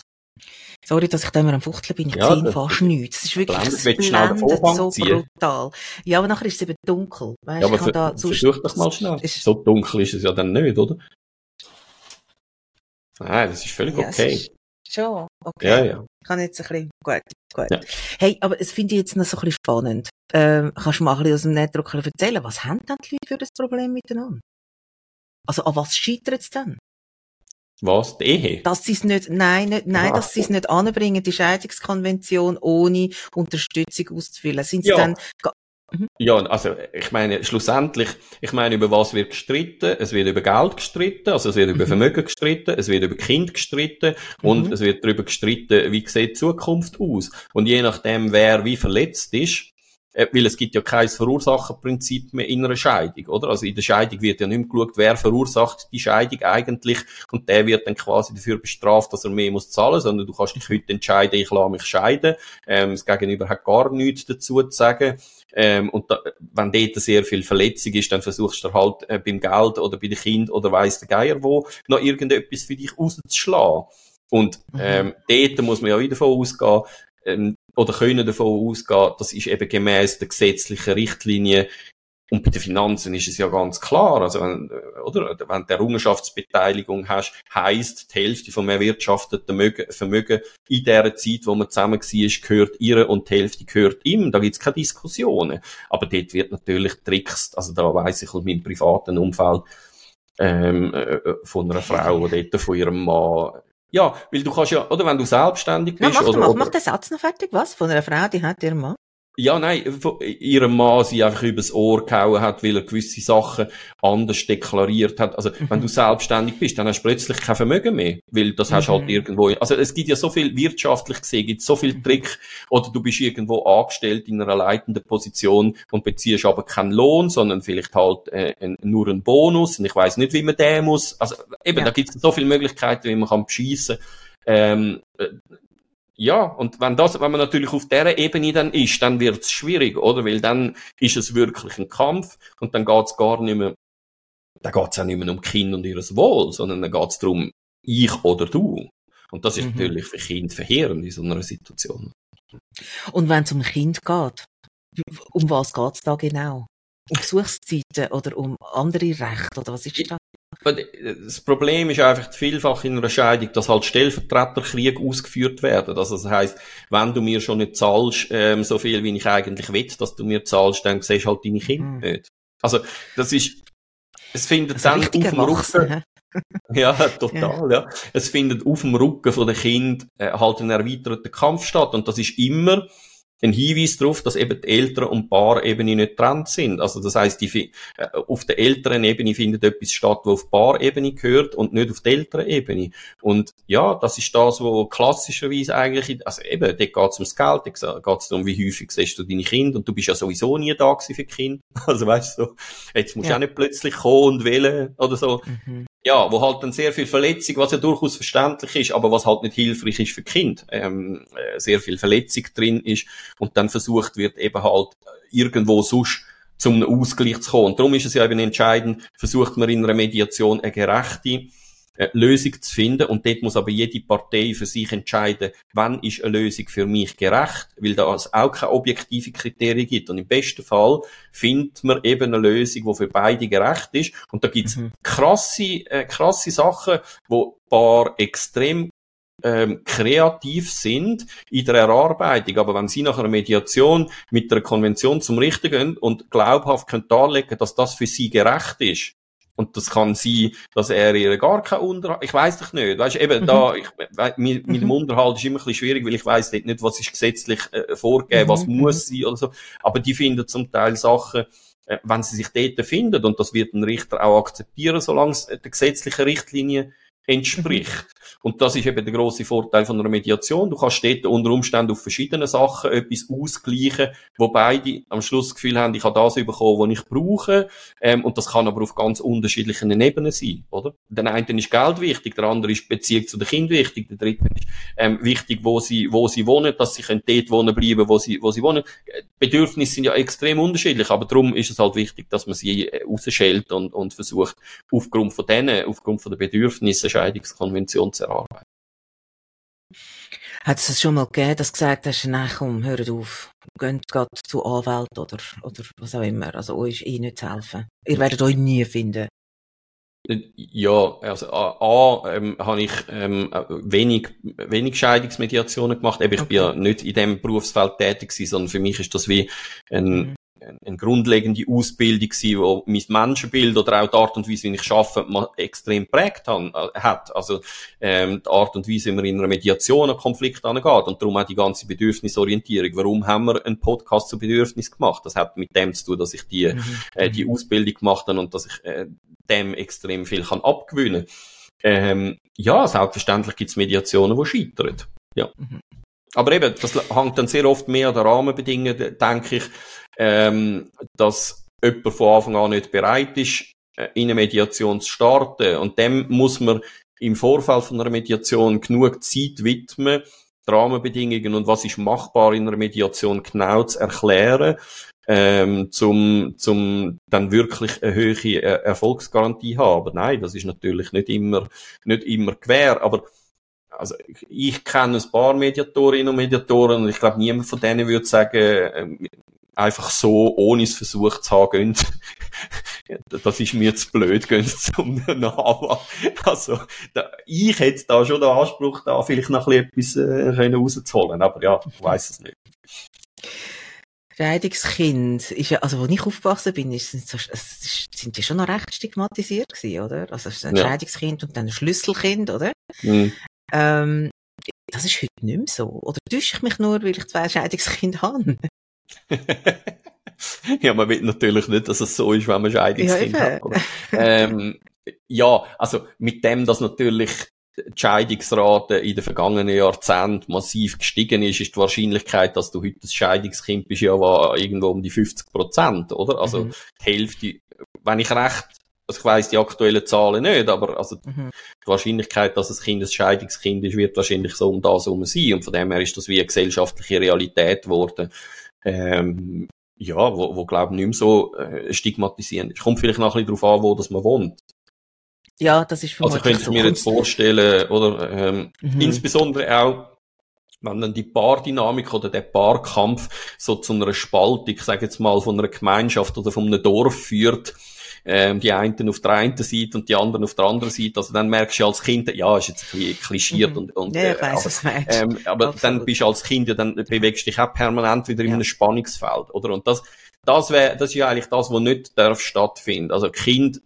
[SPEAKER 2] Sorry, dass ich da immer am Fuchteln bin. Ich ja, sehe fast nichts. Es ist wirklich das blendet so ziehen. brutal. Ja, aber nachher ist es eben dunkel.
[SPEAKER 1] Weißt, ja, aber für, da versuch doch mal schnell. So dunkel ist es ja dann nicht, oder? Nein, das ist völlig ja, okay.
[SPEAKER 2] Schon, okay.
[SPEAKER 1] Ja, ja.
[SPEAKER 2] Ich kann jetzt ein bisschen, gut, gut. Ja. Hey, aber es finde ich jetzt noch so ein bisschen spannend. Ähm, kannst du mal ein bisschen aus dem Netzdruck erzählen, was haben denn die Leute für das Problem miteinander? Also, an was scheitert es denn?
[SPEAKER 1] Was? Die Ehe?
[SPEAKER 2] Dass sie es nicht, nein, nicht, nein, Ach. dass sie es nicht anbringen, die Scheidungskonvention ohne Unterstützung auszufüllen. Sind sie ja. dann
[SPEAKER 1] Mhm. Ja, also ich meine, schlussendlich, ich meine, über was wird gestritten? Es wird über Geld gestritten, also es wird über mhm. Vermögen gestritten, es wird über Kind gestritten und mhm. es wird darüber gestritten, wie sieht die Zukunft aus. Und je nachdem, wer wie verletzt ist, äh, weil es gibt ja kein Verursacherprinzip mehr in einer Scheidung, oder? Also in der Scheidung wird ja nicht mehr geschaut, wer verursacht die Scheidung eigentlich und der wird dann quasi dafür bestraft, dass er mehr muss zahlen, sondern du kannst dich heute entscheiden, ich lasse mich scheiden. Ähm, das Gegenüber hat gar nichts dazu zu sagen. Ähm, und da, wenn dort sehr viel Verletzung ist, dann versuchst du halt äh, beim Geld oder bei den Kind oder weiss der Geier wo noch irgendetwas für dich rauszuschlagen. Und mhm. ähm, dort muss man ja wieder davon ausgehen, ähm, oder können davon ausgehen, das ist eben gemäß der gesetzlichen Richtlinie und bei den Finanzen ist es ja ganz klar, also wenn, oder, wenn du Errungenschaftsbeteiligung hast, heisst, die Hälfte vom erwirtschafteten Vermögen in der Zeit, wo man zusammen war, gehört ihr und die Hälfte gehört ihm. Da gibt's keine Diskussionen. Aber dort wird natürlich trickst, also da weiss ich aus meinem privaten Umfeld, ähm, äh, äh, von einer Frau, die dort von ihrem Mann ja, weil du kannst ja, oder wenn du selbstständig bist.
[SPEAKER 2] Ja, mach,
[SPEAKER 1] oder,
[SPEAKER 2] mach,
[SPEAKER 1] oder,
[SPEAKER 2] mach den Satz noch fertig, was? Von einer Frau, die hat ihren Mann?
[SPEAKER 1] Ja, nein, ihrem Mann sie einfach übers Ohr gehauen hat, weil er gewisse Sachen anders deklariert hat. Also, mhm. wenn du selbstständig bist, dann hast du plötzlich kein Vermögen mehr, weil das mhm. hast halt irgendwo, also es gibt ja so viel wirtschaftlich gesehen, gibt so viel Trick, oder du bist irgendwo angestellt in einer leitenden Position und beziehst aber keinen Lohn, sondern vielleicht halt äh, nur einen Bonus und ich weiß nicht, wie man den muss. Also, eben, ja. da gibt es so viele Möglichkeiten, wie man kann beschießen. Ähm, äh, ja, und wenn das, wenn man natürlich auf der Ebene dann ist, dann wird es schwierig, oder? Weil dann ist es wirklich ein Kampf und dann geht es gar nicht mehr, da geht es auch nicht mehr um Kind und ihres Wohl, sondern dann geht es darum, ich oder du. Und das ist mhm. natürlich für Kind verheerend in so einer Situation.
[SPEAKER 2] Und wenn es um Kind geht, um was geht es da genau? Um Besuchszeiten oder um andere Rechte oder was ist das?
[SPEAKER 1] Das Problem ist einfach vielfach in einer Scheidung, dass halt Stellvertreterkrieg ausgeführt werden. Also das heisst, wenn du mir schon nicht zahlst, ähm, so viel, wie ich eigentlich will, dass du mir zahlst, dann siehst du halt deine Kinder mhm. nicht. Also, das ist, es findet
[SPEAKER 2] also dann auf dem Rücken,
[SPEAKER 1] ja, total, ja. ja. Es findet auf dem Rücken von den Kind äh, halt ein erweiterter Kampf statt und das ist immer ein Hinweis darauf, dass eben die Eltern- und Paarebene nicht trennt sind. Also das heißt, die, äh, auf der älteren Ebene findet etwas statt, wo auf Paarebene gehört und nicht auf der älteren Ebene. Und ja, das ist das, wo klassischerweise eigentlich, also eben, dort geht es ums Geld, dort geht es darum, wie häufig siehst du deine Kinder und du bist ja sowieso nie da gewesen für die Kinder. Also weißt du, jetzt musst du ja. auch nicht plötzlich kommen und wählen oder so. Mhm ja, wo halt dann sehr viel Verletzung, was ja durchaus verständlich ist, aber was halt nicht hilfreich ist für Kind, ähm, äh, sehr viel Verletzung drin ist und dann versucht wird eben halt irgendwo sonst zum Ausgleich zu kommen. Und darum ist es ja eben entscheidend, versucht man in einer Mediation eine gerechte äh, Lösung zu finden. Und dort muss aber jede Partei für sich entscheiden, wann ist eine Lösung für mich gerecht, weil da es auch keine objektive Kriterien gibt. Und im besten Fall findet man eben eine Lösung, die für beide gerecht ist. Und da gibt's mhm. krasse, äh, krasse Sachen, wo paar extrem ähm, kreativ sind in der Erarbeitung. Aber wenn Sie nach einer Mediation mit der Konvention zum Richter gehen und glaubhaft können darlegen, dass das für Sie gerecht ist, und das kann sein, dass er ihr gar kein Unterhalt, ich weiß doch nicht, weißt eben mhm. da, ich, mit, mit dem mhm. Unterhalt ist immer ein bisschen schwierig, weil ich weiß nicht, was ist gesetzlich äh, vorgegeben, mhm. was muss sein oder so. Aber die finden zum Teil Sachen, äh, wenn sie sich dort finden, und das wird ein Richter auch akzeptieren, solange es der gesetzlichen Richtlinie entspricht. Und das ist eben der große Vorteil von einer Mediation. Du kannst dort unter Umständen auf verschiedene Sachen etwas ausgleichen, wo beide am Schluss das Gefühl haben, ich habe das bekommen, was ich brauche. Ähm, und das kann aber auf ganz unterschiedlichen Ebenen sein, oder? Der eine ist Geld wichtig, der andere ist Beziehung zu den Kindern wichtig, der dritte ist ähm, wichtig, wo sie, wo sie wohnen, dass sie können dort wohnen bleiben, wo sie, wo sie wohnen. Bedürfnisse sind ja extrem unterschiedlich, aber darum ist es halt wichtig, dass man sie äh, rausschält und, und versucht, aufgrund von denen, aufgrund von den Bedürfnissen Scheidungskonvention zu erarbeiten.
[SPEAKER 2] Hat es schon mal gegeben, dass du gesagt hast, nein, komm, hört auf, geht gerade zu Anwalt oder, oder was auch immer. Also euch ist eh nicht zu helfen. Ihr werdet euch nie finden.
[SPEAKER 1] Ja, also A, a ähm, habe ich ähm, wenig, wenig Scheidungsmediationen gemacht. Eben, ich okay. bin ja nicht in dem Berufsfeld tätig gewesen, sondern für mich ist das wie ein, mhm eine grundlegende Ausbildung gewesen, wo mein Menschenbild oder auch die Art und Weise, wie ich arbeite, extrem prägt hat. Also ähm, die Art und Weise, wie man in einer Mediation einen Konflikt angeht und darum auch die ganze Bedürfnisorientierung. Warum haben wir einen Podcast zu Bedürfnis gemacht? Das hat mit dem zu tun, dass ich die, mhm. äh, die Ausbildung gemacht habe und dass ich äh, dem extrem viel kann abgewöhnen. Ähm, ja, selbstverständlich gibt es Mediationen, die scheitern. Ja. Mhm. Aber eben, das hängt dann sehr oft mehr an den Rahmenbedingungen, denke ich, ähm, dass jemand von Anfang an nicht bereit ist, äh, in eine Mediation zu starten. Und dem muss man im Vorfeld von einer Mediation genug Zeit widmen, die Rahmenbedingungen und was ist machbar in einer Mediation genau zu erklären, ähm, zum, zum dann wirklich eine höhere äh, Erfolgsgarantie haben. Aber nein, das ist natürlich nicht immer, nicht immer gewähr. Aber also ich kenne ein paar Mediatorinnen und Mediatoren und ich glaube, niemand von denen würde sagen, ähm, einfach so, ohne es versucht zu haben, das ist mir zu blöd, gehen zum Namen. Also, da, ich hätte da schon den Anspruch, da vielleicht noch ein bisschen etwas äh, rauszuholen, aber ja, ich weiss es nicht.
[SPEAKER 2] Scheidungskind ist ja, also, wo ich aufgewachsen bin, ist, sind, so, sind die schon noch recht stigmatisiert gewesen, oder? Also, ein ja. Scheidungskind und dann ein Schlüsselkind, oder? Mhm. Ähm, das ist heute nicht mehr so. Oder täusche ich mich nur, weil ich zwei Scheidungskinder habe?
[SPEAKER 1] ja, man will natürlich nicht, dass es so ist, wenn man Scheidungskind ja, hat. ähm, ja, also mit dem, dass natürlich die Scheidungsrate in den vergangenen Jahrzehnten massiv gestiegen ist, ist die Wahrscheinlichkeit, dass du heute ein Scheidungskind bist, ja irgendwo um die 50 Prozent, oder? Also mhm. die Hälfte, wenn ich recht also ich weiss die aktuellen Zahlen nicht, aber also mhm. die Wahrscheinlichkeit, dass ein Kind ein Scheidungskind ist, wird wahrscheinlich so um das herum sein. Und von dem her ist das wie eine gesellschaftliche Realität geworden, ähm, ja, wo, wo glaube ich nicht mehr so äh, stigmatisierend ist. Kommt vielleicht noch ein bisschen darauf an, wo das man wohnt.
[SPEAKER 2] Ja, das ist
[SPEAKER 1] Also könnte ich mir jetzt vorstellen, oder ähm, mhm. insbesondere auch, wenn dann die Paardynamik oder der Paarkampf so zu einer Spaltung, ich sage jetzt mal, von einer Gemeinschaft oder von einem Dorf führt, ähm, die einen auf der einen Seite und die anderen auf der anderen Seite. Also dann merkst du als Kind, ja, ist jetzt ein bisschen klischiert mhm. und, und
[SPEAKER 2] ja, ich weiss, was
[SPEAKER 1] ähm, aber Absolut. dann bist du als Kind ja, dann bewegst du dich auch permanent wieder in ja. einem Spannungsfeld, oder? Und das, das wäre, das ist ja eigentlich das, was nicht darf stattfinden. Also Kind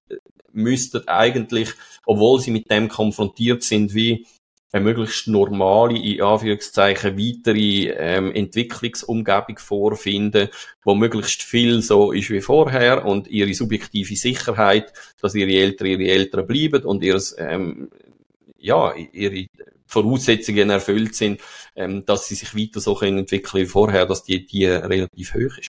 [SPEAKER 1] müssten eigentlich, obwohl sie mit dem konfrontiert sind, wie eine möglichst normale, in Anführungszeichen, weitere ähm, Entwicklungsumgebung vorfinden, wo möglichst viel so ist wie vorher und ihre subjektive Sicherheit, dass ihre Eltern ihre Eltern bleiben und ihres, ähm, ja, ihre Voraussetzungen erfüllt sind, ähm, dass sie sich weiter so können entwickeln wie vorher, dass die, die relativ hoch ist.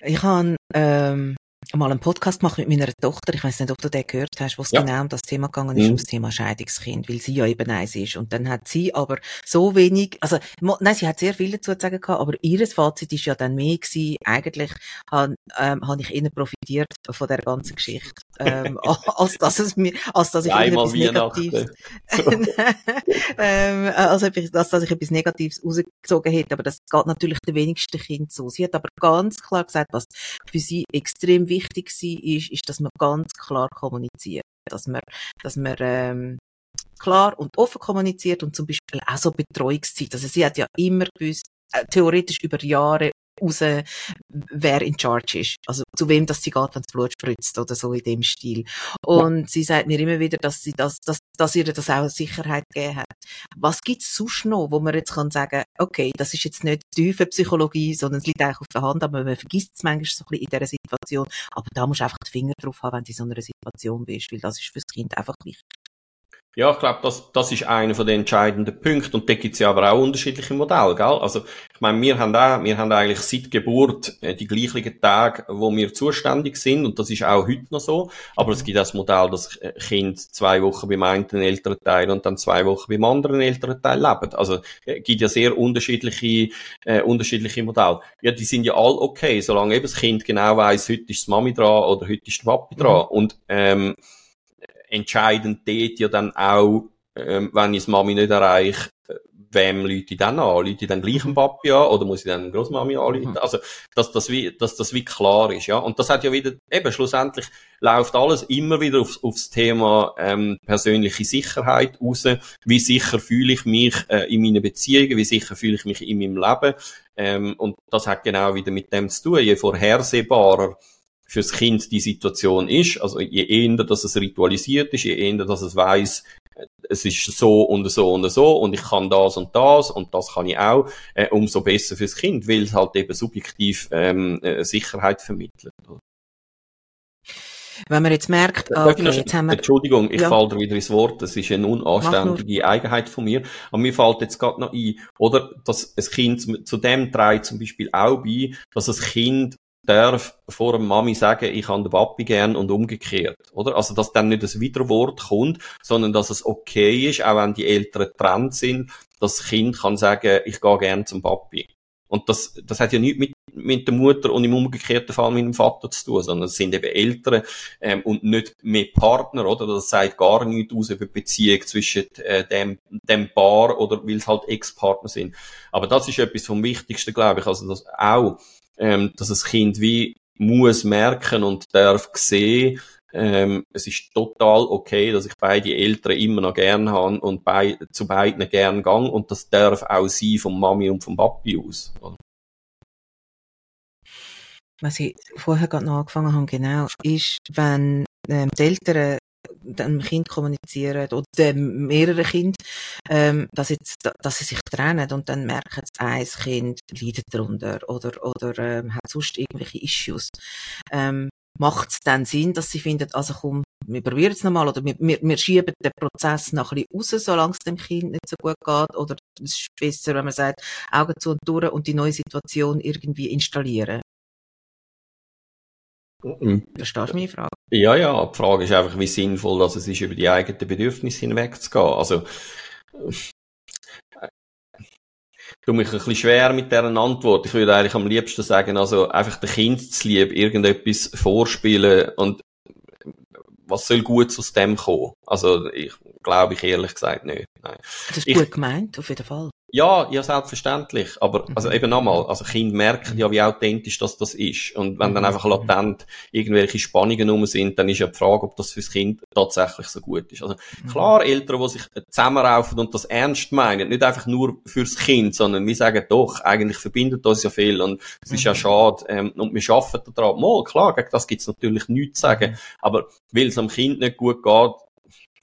[SPEAKER 2] Ich habe ähm, mal einen Podcast gemacht mit meiner Tochter. Ich weiß nicht, ob du den gehört hast, wo es ja. genau um das Thema gegangen ist, mhm. um das Thema Scheidungskind, weil sie ja eben eins ist. Und dann hat sie aber so wenig, also, nein, sie hat sehr viel dazu zu sagen gehabt, aber ihres Fazit ist ja dann mehr gewesen, eigentlich habe ähm, hab ich eher profitiert von der ganzen Geschichte, ähm, als dass es mir, als dass ich etwas Negatives, ähm, als, als dass ich etwas Negatives rausgezogen hätte. Aber das geht natürlich den wenigsten Kind so. Sie hat aber ganz klar gesagt, was für sie extrem wichtig wichtig war, ist, ist, dass man ganz klar kommuniziert. Dass man, dass man, ähm, klar und offen kommuniziert und zum Beispiel auch so Betreuungszeit. Also sie hat ja immer gewusst, äh, theoretisch über Jahre raus, wer in charge ist. Also zu wem das sie geht, wenn das Blut spritzt oder so in dem Stil. Und ja. sie sagt mir immer wieder, dass sie das, dass, dass ihr das auch Sicherheit gegeben hat. Was gibt's sonst noch, wo man jetzt kann sagen, okay, das ist jetzt nicht tiefe Psychologie, sondern es liegt eigentlich auf der Hand, aber man vergisst es manchmal so ein bisschen in dieser Situation. Aber da musst du einfach die Finger drauf haben, wenn du in so einer Situation bist, weil das ist fürs Kind einfach wichtig.
[SPEAKER 1] Ja, ich glaube, das, das ist einer von den entscheidenden Punkten. Und da gibt's ja aber auch unterschiedliche Modelle, gell? Also, ich meine, wir haben auch, wir haben eigentlich seit Geburt äh, die gleichen Tage, wo wir zuständig sind. Und das ist auch heute noch so. Aber es gibt auch das Modell, dass äh, Kind zwei Wochen beim einen Elternteil und dann zwei Wochen beim anderen Elternteil leben. Also, es äh, gibt ja sehr unterschiedliche, äh, unterschiedliche Modelle. Ja, die sind ja alle okay, solange eben das Kind genau weiss, heute ist die Mami dran oder heute ist der Papi dran. Mhm. Und, ähm, entscheidend dort ja dann auch, ähm, wenn ich Mami nicht erreiche, wem Leute ich dann an? Leute dann gleich einen Papi an oder muss ich dann Großmami anrufen? Mhm. Also, dass das wie, dass das wie klar ist, ja. Und das hat ja wieder, eben, schlussendlich läuft alles immer wieder aufs, aufs Thema, ähm, persönliche Sicherheit raus. Wie sicher fühle ich mich, äh, in meinen Beziehungen? Wie sicher fühle ich mich in meinem Leben? Ähm, und das hat genau wieder mit dem zu tun. Je vorhersehbarer fürs Kind die Situation ist. Also je eher, dass es ritualisiert ist, je eher, dass es weiß, es ist so und so und so und ich kann das und das und das kann ich auch, äh, umso besser fürs Kind, weil es halt eben subjektiv ähm, äh, Sicherheit vermittelt.
[SPEAKER 2] Wenn man jetzt merkt, okay,
[SPEAKER 1] jetzt haben wir... Entschuldigung, ich ja. falle dir wieder ins Wort, das ist eine unanständige Eigenheit von mir, aber mir fällt jetzt gerade noch ein, oder, dass ein Kind, zu dem trägt zum Beispiel auch bei, dass ein Kind darf vor der Mami sagen, ich habe den Papi gern und umgekehrt, oder? Also, dass dann nicht das Widerwort kommt, sondern dass es okay ist, auch wenn die Eltern getrennt sind, dass das Kind kann sagen, ich gehe gern zum Papi. Und das, das hat ja nichts mit, mit der Mutter und im umgekehrten Fall mit dem Vater zu tun, sondern es sind eben Eltern ähm, und nicht mehr Partner, oder? Das sagt gar nichts aus über Beziehung zwischen äh, dem, dem Paar oder weil es halt Ex-Partner sind. Aber das ist etwas vom Wichtigsten, glaube ich. Also das auch, ähm, dass das Kind wie muss merken und darf sehen, ähm, es ist total okay, dass ich beide Eltern immer noch gern habe und bei, zu beiden gern gang und das darf auch sein vom Mami und vom Papi aus.
[SPEAKER 2] Was ich vorher gerade noch angefangen habe, genau, ist, wenn ähm, die Eltern dem Kind kommunizieren oder mehrere Kinder, ähm, dass, jetzt, dass sie sich trennen und dann merken, ein Kind leidet darunter oder, oder ähm, hat sonst irgendwelche Issues. Ähm, macht es dann Sinn, dass sie finden, also komm, wir probieren es nochmal oder wir, wir, wir schieben den Prozess noch ein bisschen raus, solange es dem Kind nicht so gut geht oder es ist besser, wenn man sagt, Augen zu und durch und die neue Situation irgendwie installieren. Mhm. Verstehst du meine Frage?
[SPEAKER 1] Ja, ja, die Frage ist einfach, wie sinnvoll dass es ist, über die eigenen Bedürfnisse hinwegzugehen. Also, tue mich ein bisschen schwer mit deren Antwort. Ich würde eigentlich am liebsten sagen, also einfach dem Kind zu lieb irgendetwas vorspielen und was soll gut aus dem kommen? Also ich glaube ich ehrlich gesagt nicht. Nein.
[SPEAKER 2] Das ist ich, gut gemeint, auf jeden Fall.
[SPEAKER 1] Ja, ja, selbstverständlich. Aber, mhm. also eben nochmal, also Kinder merken ja, wie authentisch das, das ist. Und wenn dann mhm. einfach latent irgendwelche Spannungen rum sind, dann ist ja die Frage, ob das fürs Kind tatsächlich so gut ist. Also, mhm. klar, Eltern, die sich zusammenraufen und das ernst meinen, nicht einfach nur fürs Kind, sondern wir sagen doch, eigentlich verbindet uns ja viel und es ist ja schade, ähm, und wir arbeiten daran. Mal, klar, gegen das gibt's natürlich nichts zu sagen. Aber weil es am Kind nicht gut geht,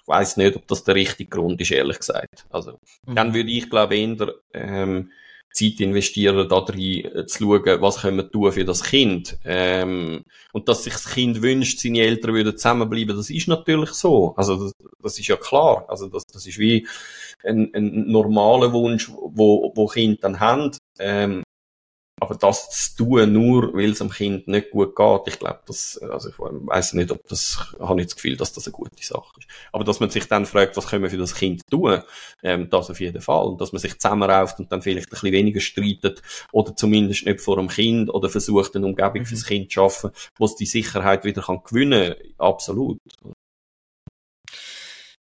[SPEAKER 1] weiß nicht, ob das der richtige Grund ist, ehrlich gesagt. Also, mhm. dann würde ich, glaube ich, eher, ähm, Zeit investieren, da drin äh, zu schauen, was können wir tun für das Kind. Ähm, und dass sich das Kind wünscht, seine Eltern würden zusammenbleiben, das ist natürlich so. Also das, das ist ja klar. Also das, das ist wie ein, ein normaler Wunsch, wo, wo Kinder dann haben. Ähm, aber das zu tun, nur weil es dem Kind nicht gut geht, ich glaube, das, also ich weiß nicht, ob das, habe nicht das Gefühl, dass das eine gute Sache ist. Aber dass man sich dann fragt, was können wir für das Kind tun, ähm, das auf jeden Fall. Und dass man sich zusammenrauft und dann vielleicht ein bisschen weniger streitet oder zumindest nicht vor dem Kind oder versucht, eine Umgebung mhm. fürs Kind zu schaffen, wo es die Sicherheit wieder kann gewinnen kann. Absolut.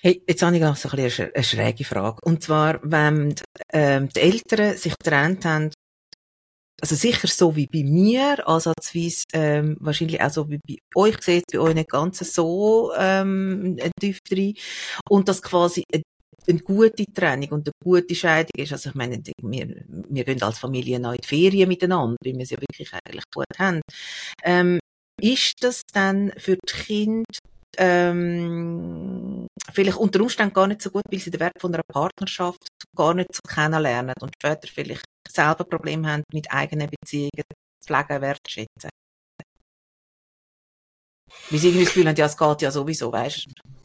[SPEAKER 2] Hey, jetzt habe ich noch so ein bisschen eine schräge Frage. Und zwar, wenn ähm, die Eltern sich getrennt haben also sicher so wie bei mir, ansatzweise ähm, wahrscheinlich auch so wie bei euch, seht bei euch nicht ganz so ähm, tief drin. Und das quasi eine, eine gute Trennung und eine gute Scheidung ist. Also ich meine, wir, wir gehen als Familie noch in die Ferien miteinander, weil wir es ja wirklich eigentlich gut haben. Ähm, ist das dann für die Kinder ähm, vielleicht unter Umständen gar nicht so gut, weil sie den Wert von einer Partnerschaft gar nicht so kennenlernen und später vielleicht selber Probleme haben, mit eigenen Beziehungen pflegen, wertschätzen. Wie sie irgendwie das Gefühl haben, ja, es geht ja sowieso, weißt
[SPEAKER 1] du?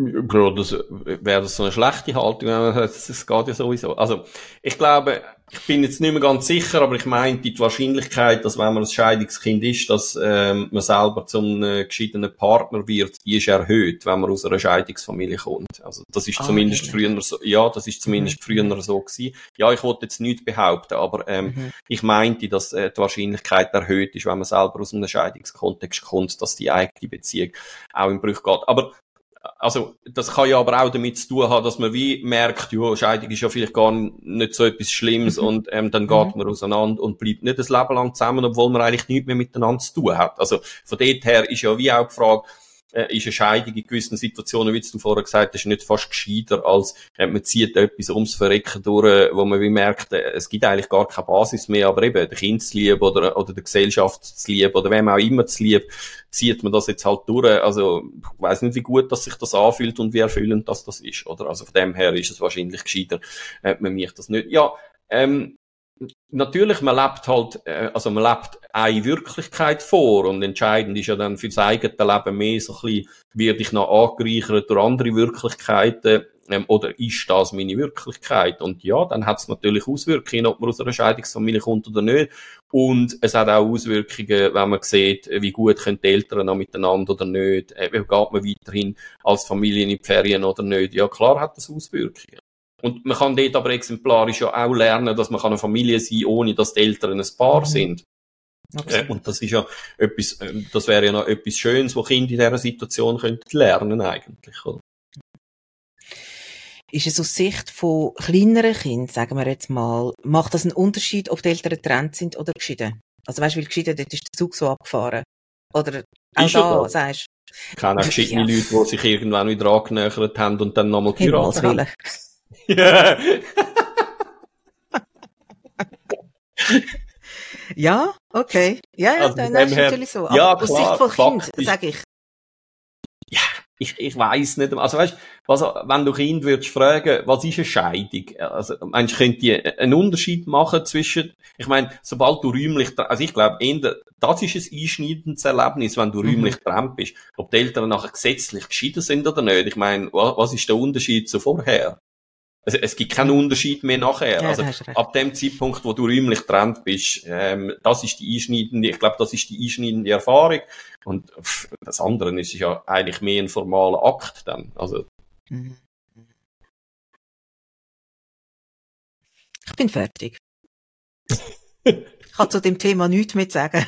[SPEAKER 1] Bro, das wäre das so eine schlechte Haltung, wenn man sagt, es geht ja sowieso. Also, ich glaube, ich bin jetzt nicht mehr ganz sicher, aber ich meine, die Wahrscheinlichkeit, dass wenn man ein Scheidungskind ist, dass ähm, man selber zum äh, gescheitenen Partner wird, die ist erhöht, wenn man aus einer Scheidungsfamilie kommt. Also das ist ah, zumindest okay. früher so, ja, das ist zumindest mhm. früher so gewesen. Ja, ich wollte jetzt nichts behaupten, aber ähm, mhm. ich meinte, dass äh, die Wahrscheinlichkeit erhöht ist, wenn man selber aus einem Scheidungskontext kommt, dass die eigene Beziehung auch im Bruch geht. Aber also, das kann ja aber auch damit zu tun haben, dass man wie merkt, ja, Scheidung ist ja vielleicht gar nicht so etwas Schlimmes mhm. und ähm, dann geht mhm. man auseinander und bleibt nicht das Leben lang zusammen, obwohl man eigentlich nichts mehr miteinander zu tun hat. Also, von dort her ist ja wie auch die Frage, äh, ist eine Scheidung in gewissen Situationen, wie du vorher gesagt hast, nicht fast gescheiter, als äh, man zieht etwas ums Verrecken durch, wo man wie merkt, äh, es gibt eigentlich gar keine Basis mehr, aber eben der Kindslieb oder, oder der Gesellschaftslieb oder wem auch immer zu lieb, zieht man das jetzt halt durch. Also ich weiß nicht, wie gut dass sich das anfühlt und wie erfüllend das das ist. Oder? Also von dem her ist es wahrscheinlich gescheiter, äh, man mich das nicht. Ja, ähm, natürlich, man lebt halt, äh, also man lebt eine Wirklichkeit vor und entscheidend ist ja dann für das eigene Leben mehr so ein bisschen, werde ich noch angereichert durch andere Wirklichkeiten ähm, oder ist das meine Wirklichkeit? Und ja, dann hat es natürlich Auswirkungen, ob man aus einer Scheidungsfamilie kommt oder nicht. Und es hat auch Auswirkungen, wenn man sieht, wie gut können die Eltern noch miteinander oder nicht. Äh, geht man weiterhin als Familie in die Ferien oder nicht? Ja, klar hat das Auswirkungen. Und man kann dort aber exemplarisch ja auch lernen, dass man eine Familie sein kann, ohne dass die Eltern ein Paar mhm. sind. Äh, und das ist ja etwas, äh, das wäre ja noch etwas Schönes, was Kinder in dieser Situation könnten lernen eigentlich, oder?
[SPEAKER 2] Ist es aus Sicht von kleineren Kindern, sagen wir jetzt mal, macht das einen Unterschied, ob die Eltern getrennt sind oder geschieden? Also weißt du, weil geschieden, dort ist der Zug so abgefahren. Oder auch ist da, da, sagst
[SPEAKER 1] Ich kenne auch geschiedene ja. Leute, die sich irgendwann wieder angenähert haben und dann nochmal
[SPEAKER 2] geheiratet haben. ja, okay. Ja, ja, also dann ist her, natürlich so. Aber
[SPEAKER 1] ja,
[SPEAKER 2] aus
[SPEAKER 1] klar,
[SPEAKER 2] Sicht von Kind, sage ich.
[SPEAKER 1] Ja, ich, ich weiß nicht. Also weißt, was, wenn du Kind würdest fragen, was ist eine Scheidung? Also, meinst du, könnt ihr einen Unterschied machen zwischen, ich meine, sobald du räumlich, also ich glaube, das ist ein einschneidendes Erlebnis, wenn du mhm. räumlich dran bist. Ob die Eltern nachher gesetzlich geschieden sind oder nicht. Ich meine, was ist der Unterschied zu vorher? Also, es gibt keinen Unterschied mehr nachher. Ja, also, ab dem Zeitpunkt, wo du räumlich getrennt bist, ähm, das ist die einschneidende, ich glaube, das ist die einschneidende Erfahrung. Und pff, das andere ist ja eigentlich mehr ein formaler Akt dann. Also. Mhm.
[SPEAKER 2] Ich bin fertig. ich kann zu dem Thema nichts mehr sagen.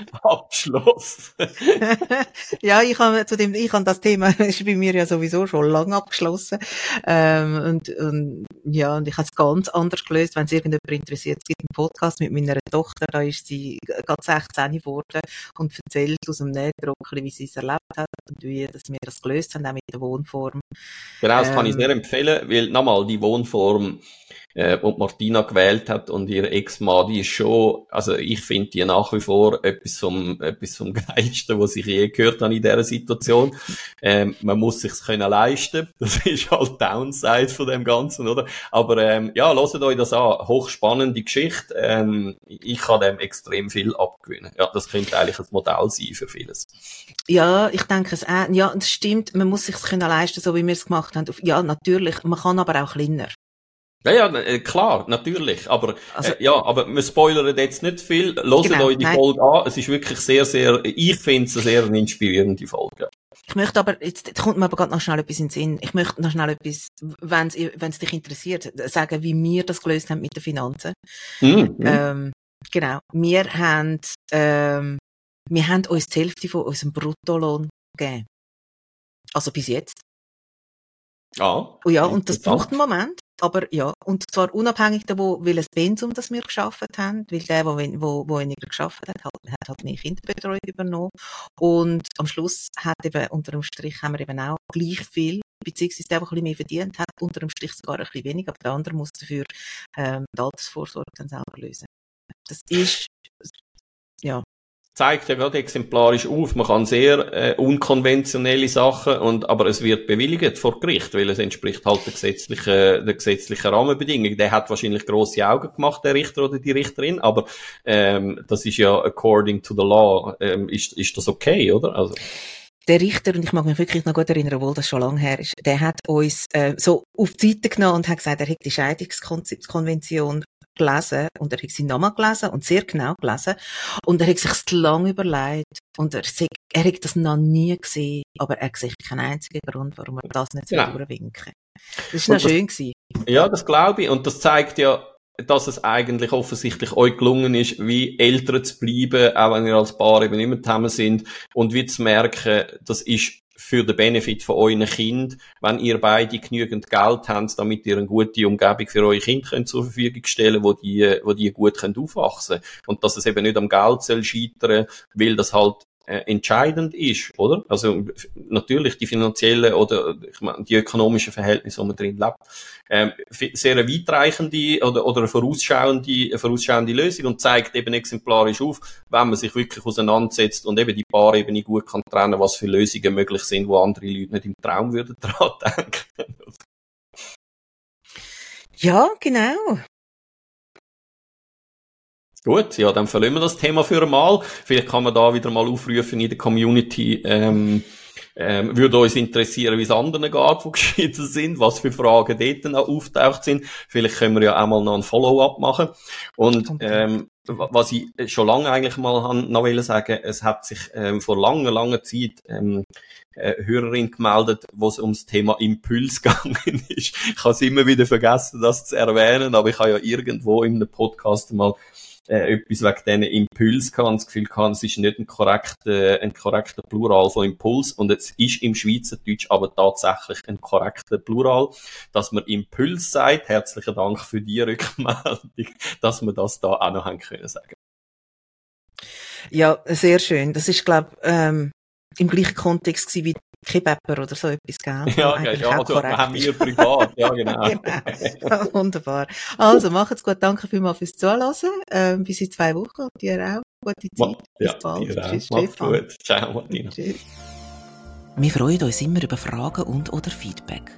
[SPEAKER 1] Abschluss.
[SPEAKER 2] ja, ich habe zu dem, ich habe das Thema, ist bei mir ja sowieso schon lange abgeschlossen. Ähm, und, und, ja, und ich habe es ganz anders gelöst, wenn es irgendjemand interessiert. Es gibt einen Podcast mit meiner Tochter, da ist sie gerade 16 geworden und erzählt aus dem Nähdruckchen, wie sie es erlebt hat und wie dass wir das gelöst haben, auch mit der Wohnform.
[SPEAKER 1] Genau, das ähm, kann ich ähm, sehr empfehlen, weil nochmal, die Wohnform äh, und Martina gewählt hat und ihr Ex-Mann, die ist schon, also ich finde die nach wie vor etwas vom, etwas vom Geilsten, was ich je gehört habe in dieser Situation. Ähm, man muss sich's können leisten. Das ist halt Downside von dem Ganzen, oder? Aber ähm, ja, lasst euch das an. Hochspannende Geschichte. Ähm, ich kann dem extrem viel abgewinnen. Ja, das könnte eigentlich ein Modell sein für vieles.
[SPEAKER 2] Ja, ich denke es auch. Ja, das stimmt. Man muss sich's können leisten, so wie wir es gemacht haben. Ja, natürlich. Man kann aber auch kleiner.
[SPEAKER 1] Ja, ja, äh, klar, natürlich. Aber, also, äh, ja, aber wir spoilern jetzt nicht viel. Hört genau, euch die nein. Folge an. Es ist wirklich sehr, sehr, ich finde es eine sehr inspirierende Folge.
[SPEAKER 2] Ich möchte aber, jetzt, jetzt kommt mir aber gerade noch schnell etwas in den Sinn. Ich möchte noch schnell etwas, wenn es dich interessiert, sagen, wie wir das gelöst haben mit den Finanzen. Mhm. Ähm, genau. Wir haben, ähm, wir haben uns die Hälfte von unserem Bruttolohn gegeben. Also bis jetzt.
[SPEAKER 1] Ah.
[SPEAKER 2] Oh ja, und das braucht einen Moment. Aber ja, und zwar unabhängig davon, welches Pensum das wir geschafft haben, weil der, wo, wo, wo weniger geschafft hat, hat, hat halt mehr Kinderbetreuung übernommen. Und am Schluss hat eben, unter dem Strich haben wir eben auch gleich viel, beziehungsweise der, der ein bisschen mehr verdient hat, unter dem Strich sogar ein bisschen weniger, aber der andere muss dafür ähm, die Altersvorsorge dann selber lösen. Das ist, ja,
[SPEAKER 1] zeigt ja gerade exemplarisch auf. Man kann sehr äh, unkonventionelle Sachen und aber es wird bewilligt vor Gericht, weil es entspricht halt der gesetzlichen, der gesetzlichen Rahmenbedingungen. Der hat wahrscheinlich große Augen gemacht, der Richter oder die Richterin, aber ähm, das ist ja according to the law ähm, ist ist das okay, oder? Also
[SPEAKER 2] der Richter, und ich mag mich wirklich noch gut erinnern, obwohl das schon lange her ist, der hat uns äh, so auf die Seite genommen und hat gesagt, er hätte die Scheidungskonvention gelesen und er hat sie nochmal gelesen und sehr genau gelesen und er hat sich lange überlegt und er, er hat das noch nie gesehen, aber er sieht keinen einzigen Grund, warum er das nicht genau. durchwinken Das war noch schön. Gewesen.
[SPEAKER 1] Ja, das glaube ich und das zeigt ja, dass es eigentlich offensichtlich euch gelungen ist, wie Eltern zu bleiben, auch wenn ihr als Paar eben immer zusammen sind und wie zu merken, das ist für den Benefit von euren Kind, wenn ihr beide genügend Geld habt, damit ihr eine gute Umgebung für eure Kinder könnt zur Verfügung stellen wo die, wo die gut können aufwachsen. Und dass es eben nicht am Geld soll scheitern, weil das halt äh, entscheidend ist, oder? Also natürlich die finanziellen oder ich meine, die ökonomischen Verhältnisse, wo man drin lebt, ähm, sehr eine weitreichende oder, oder eine vorausschauende, eine vorausschauende Lösung und zeigt eben exemplarisch auf, wenn man sich wirklich auseinandersetzt und eben die Paarebene gut kann trennen, was für Lösungen möglich sind, wo andere Leute nicht im Traum würden dran denken.
[SPEAKER 2] Ja, genau.
[SPEAKER 1] Gut, ja, dann verlieren wir das Thema für einmal. Vielleicht kann man da wieder mal aufrufen in der Community, ähm, ähm, würde uns interessieren, wie es anderen geht, die geschieden sind, was für Fragen dort noch auftaucht sind. Vielleicht können wir ja auch mal noch ein Follow-up machen. Und ähm, was ich schon lange eigentlich mal noch will sagen, es hat sich ähm, vor langer, langer Zeit ähm, äh, Hörerin gemeldet, wo es ums Thema Impuls gegangen ist. Ich habe es immer wieder vergessen, das zu erwähnen, aber ich habe ja irgendwo in einem Podcast mal äh, etwas wegen diesen Impuls gehabt das Gefühl gehabt, es ist nicht ein korrekter, ein korrekter Plural von Impuls und es ist im Schweizerdeutsch aber tatsächlich ein korrekter Plural, dass man Impuls sagt. Herzlichen Dank für die Rückmeldung, dass wir das da auch noch haben können sagen.
[SPEAKER 2] Ja, sehr schön. Das ist, glaube ähm, im gleichen Kontext wie Kebapper oder so etwas, gell?
[SPEAKER 1] Ja, okay, ja, also, haben wir privat, ja, genau.
[SPEAKER 2] genau. Wunderbar. Also, macht's gut, danke vielmals fürs Zuhören, ähm, bis in zwei Wochen, und dir auch, gute Zeit,
[SPEAKER 1] bis ja, bald. Tschüss, Stefan. gut, ciao, Martina. Tschüss.
[SPEAKER 2] Wir freuen uns immer über Fragen und oder Feedback.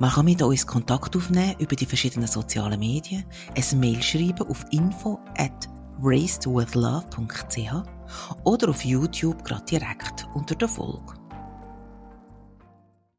[SPEAKER 2] Man kann mit uns Kontakt aufnehmen über die verschiedenen sozialen Medien, ein Mail schreiben auf info at racedwithlove.ch oder auf YouTube gerade direkt unter der Folge.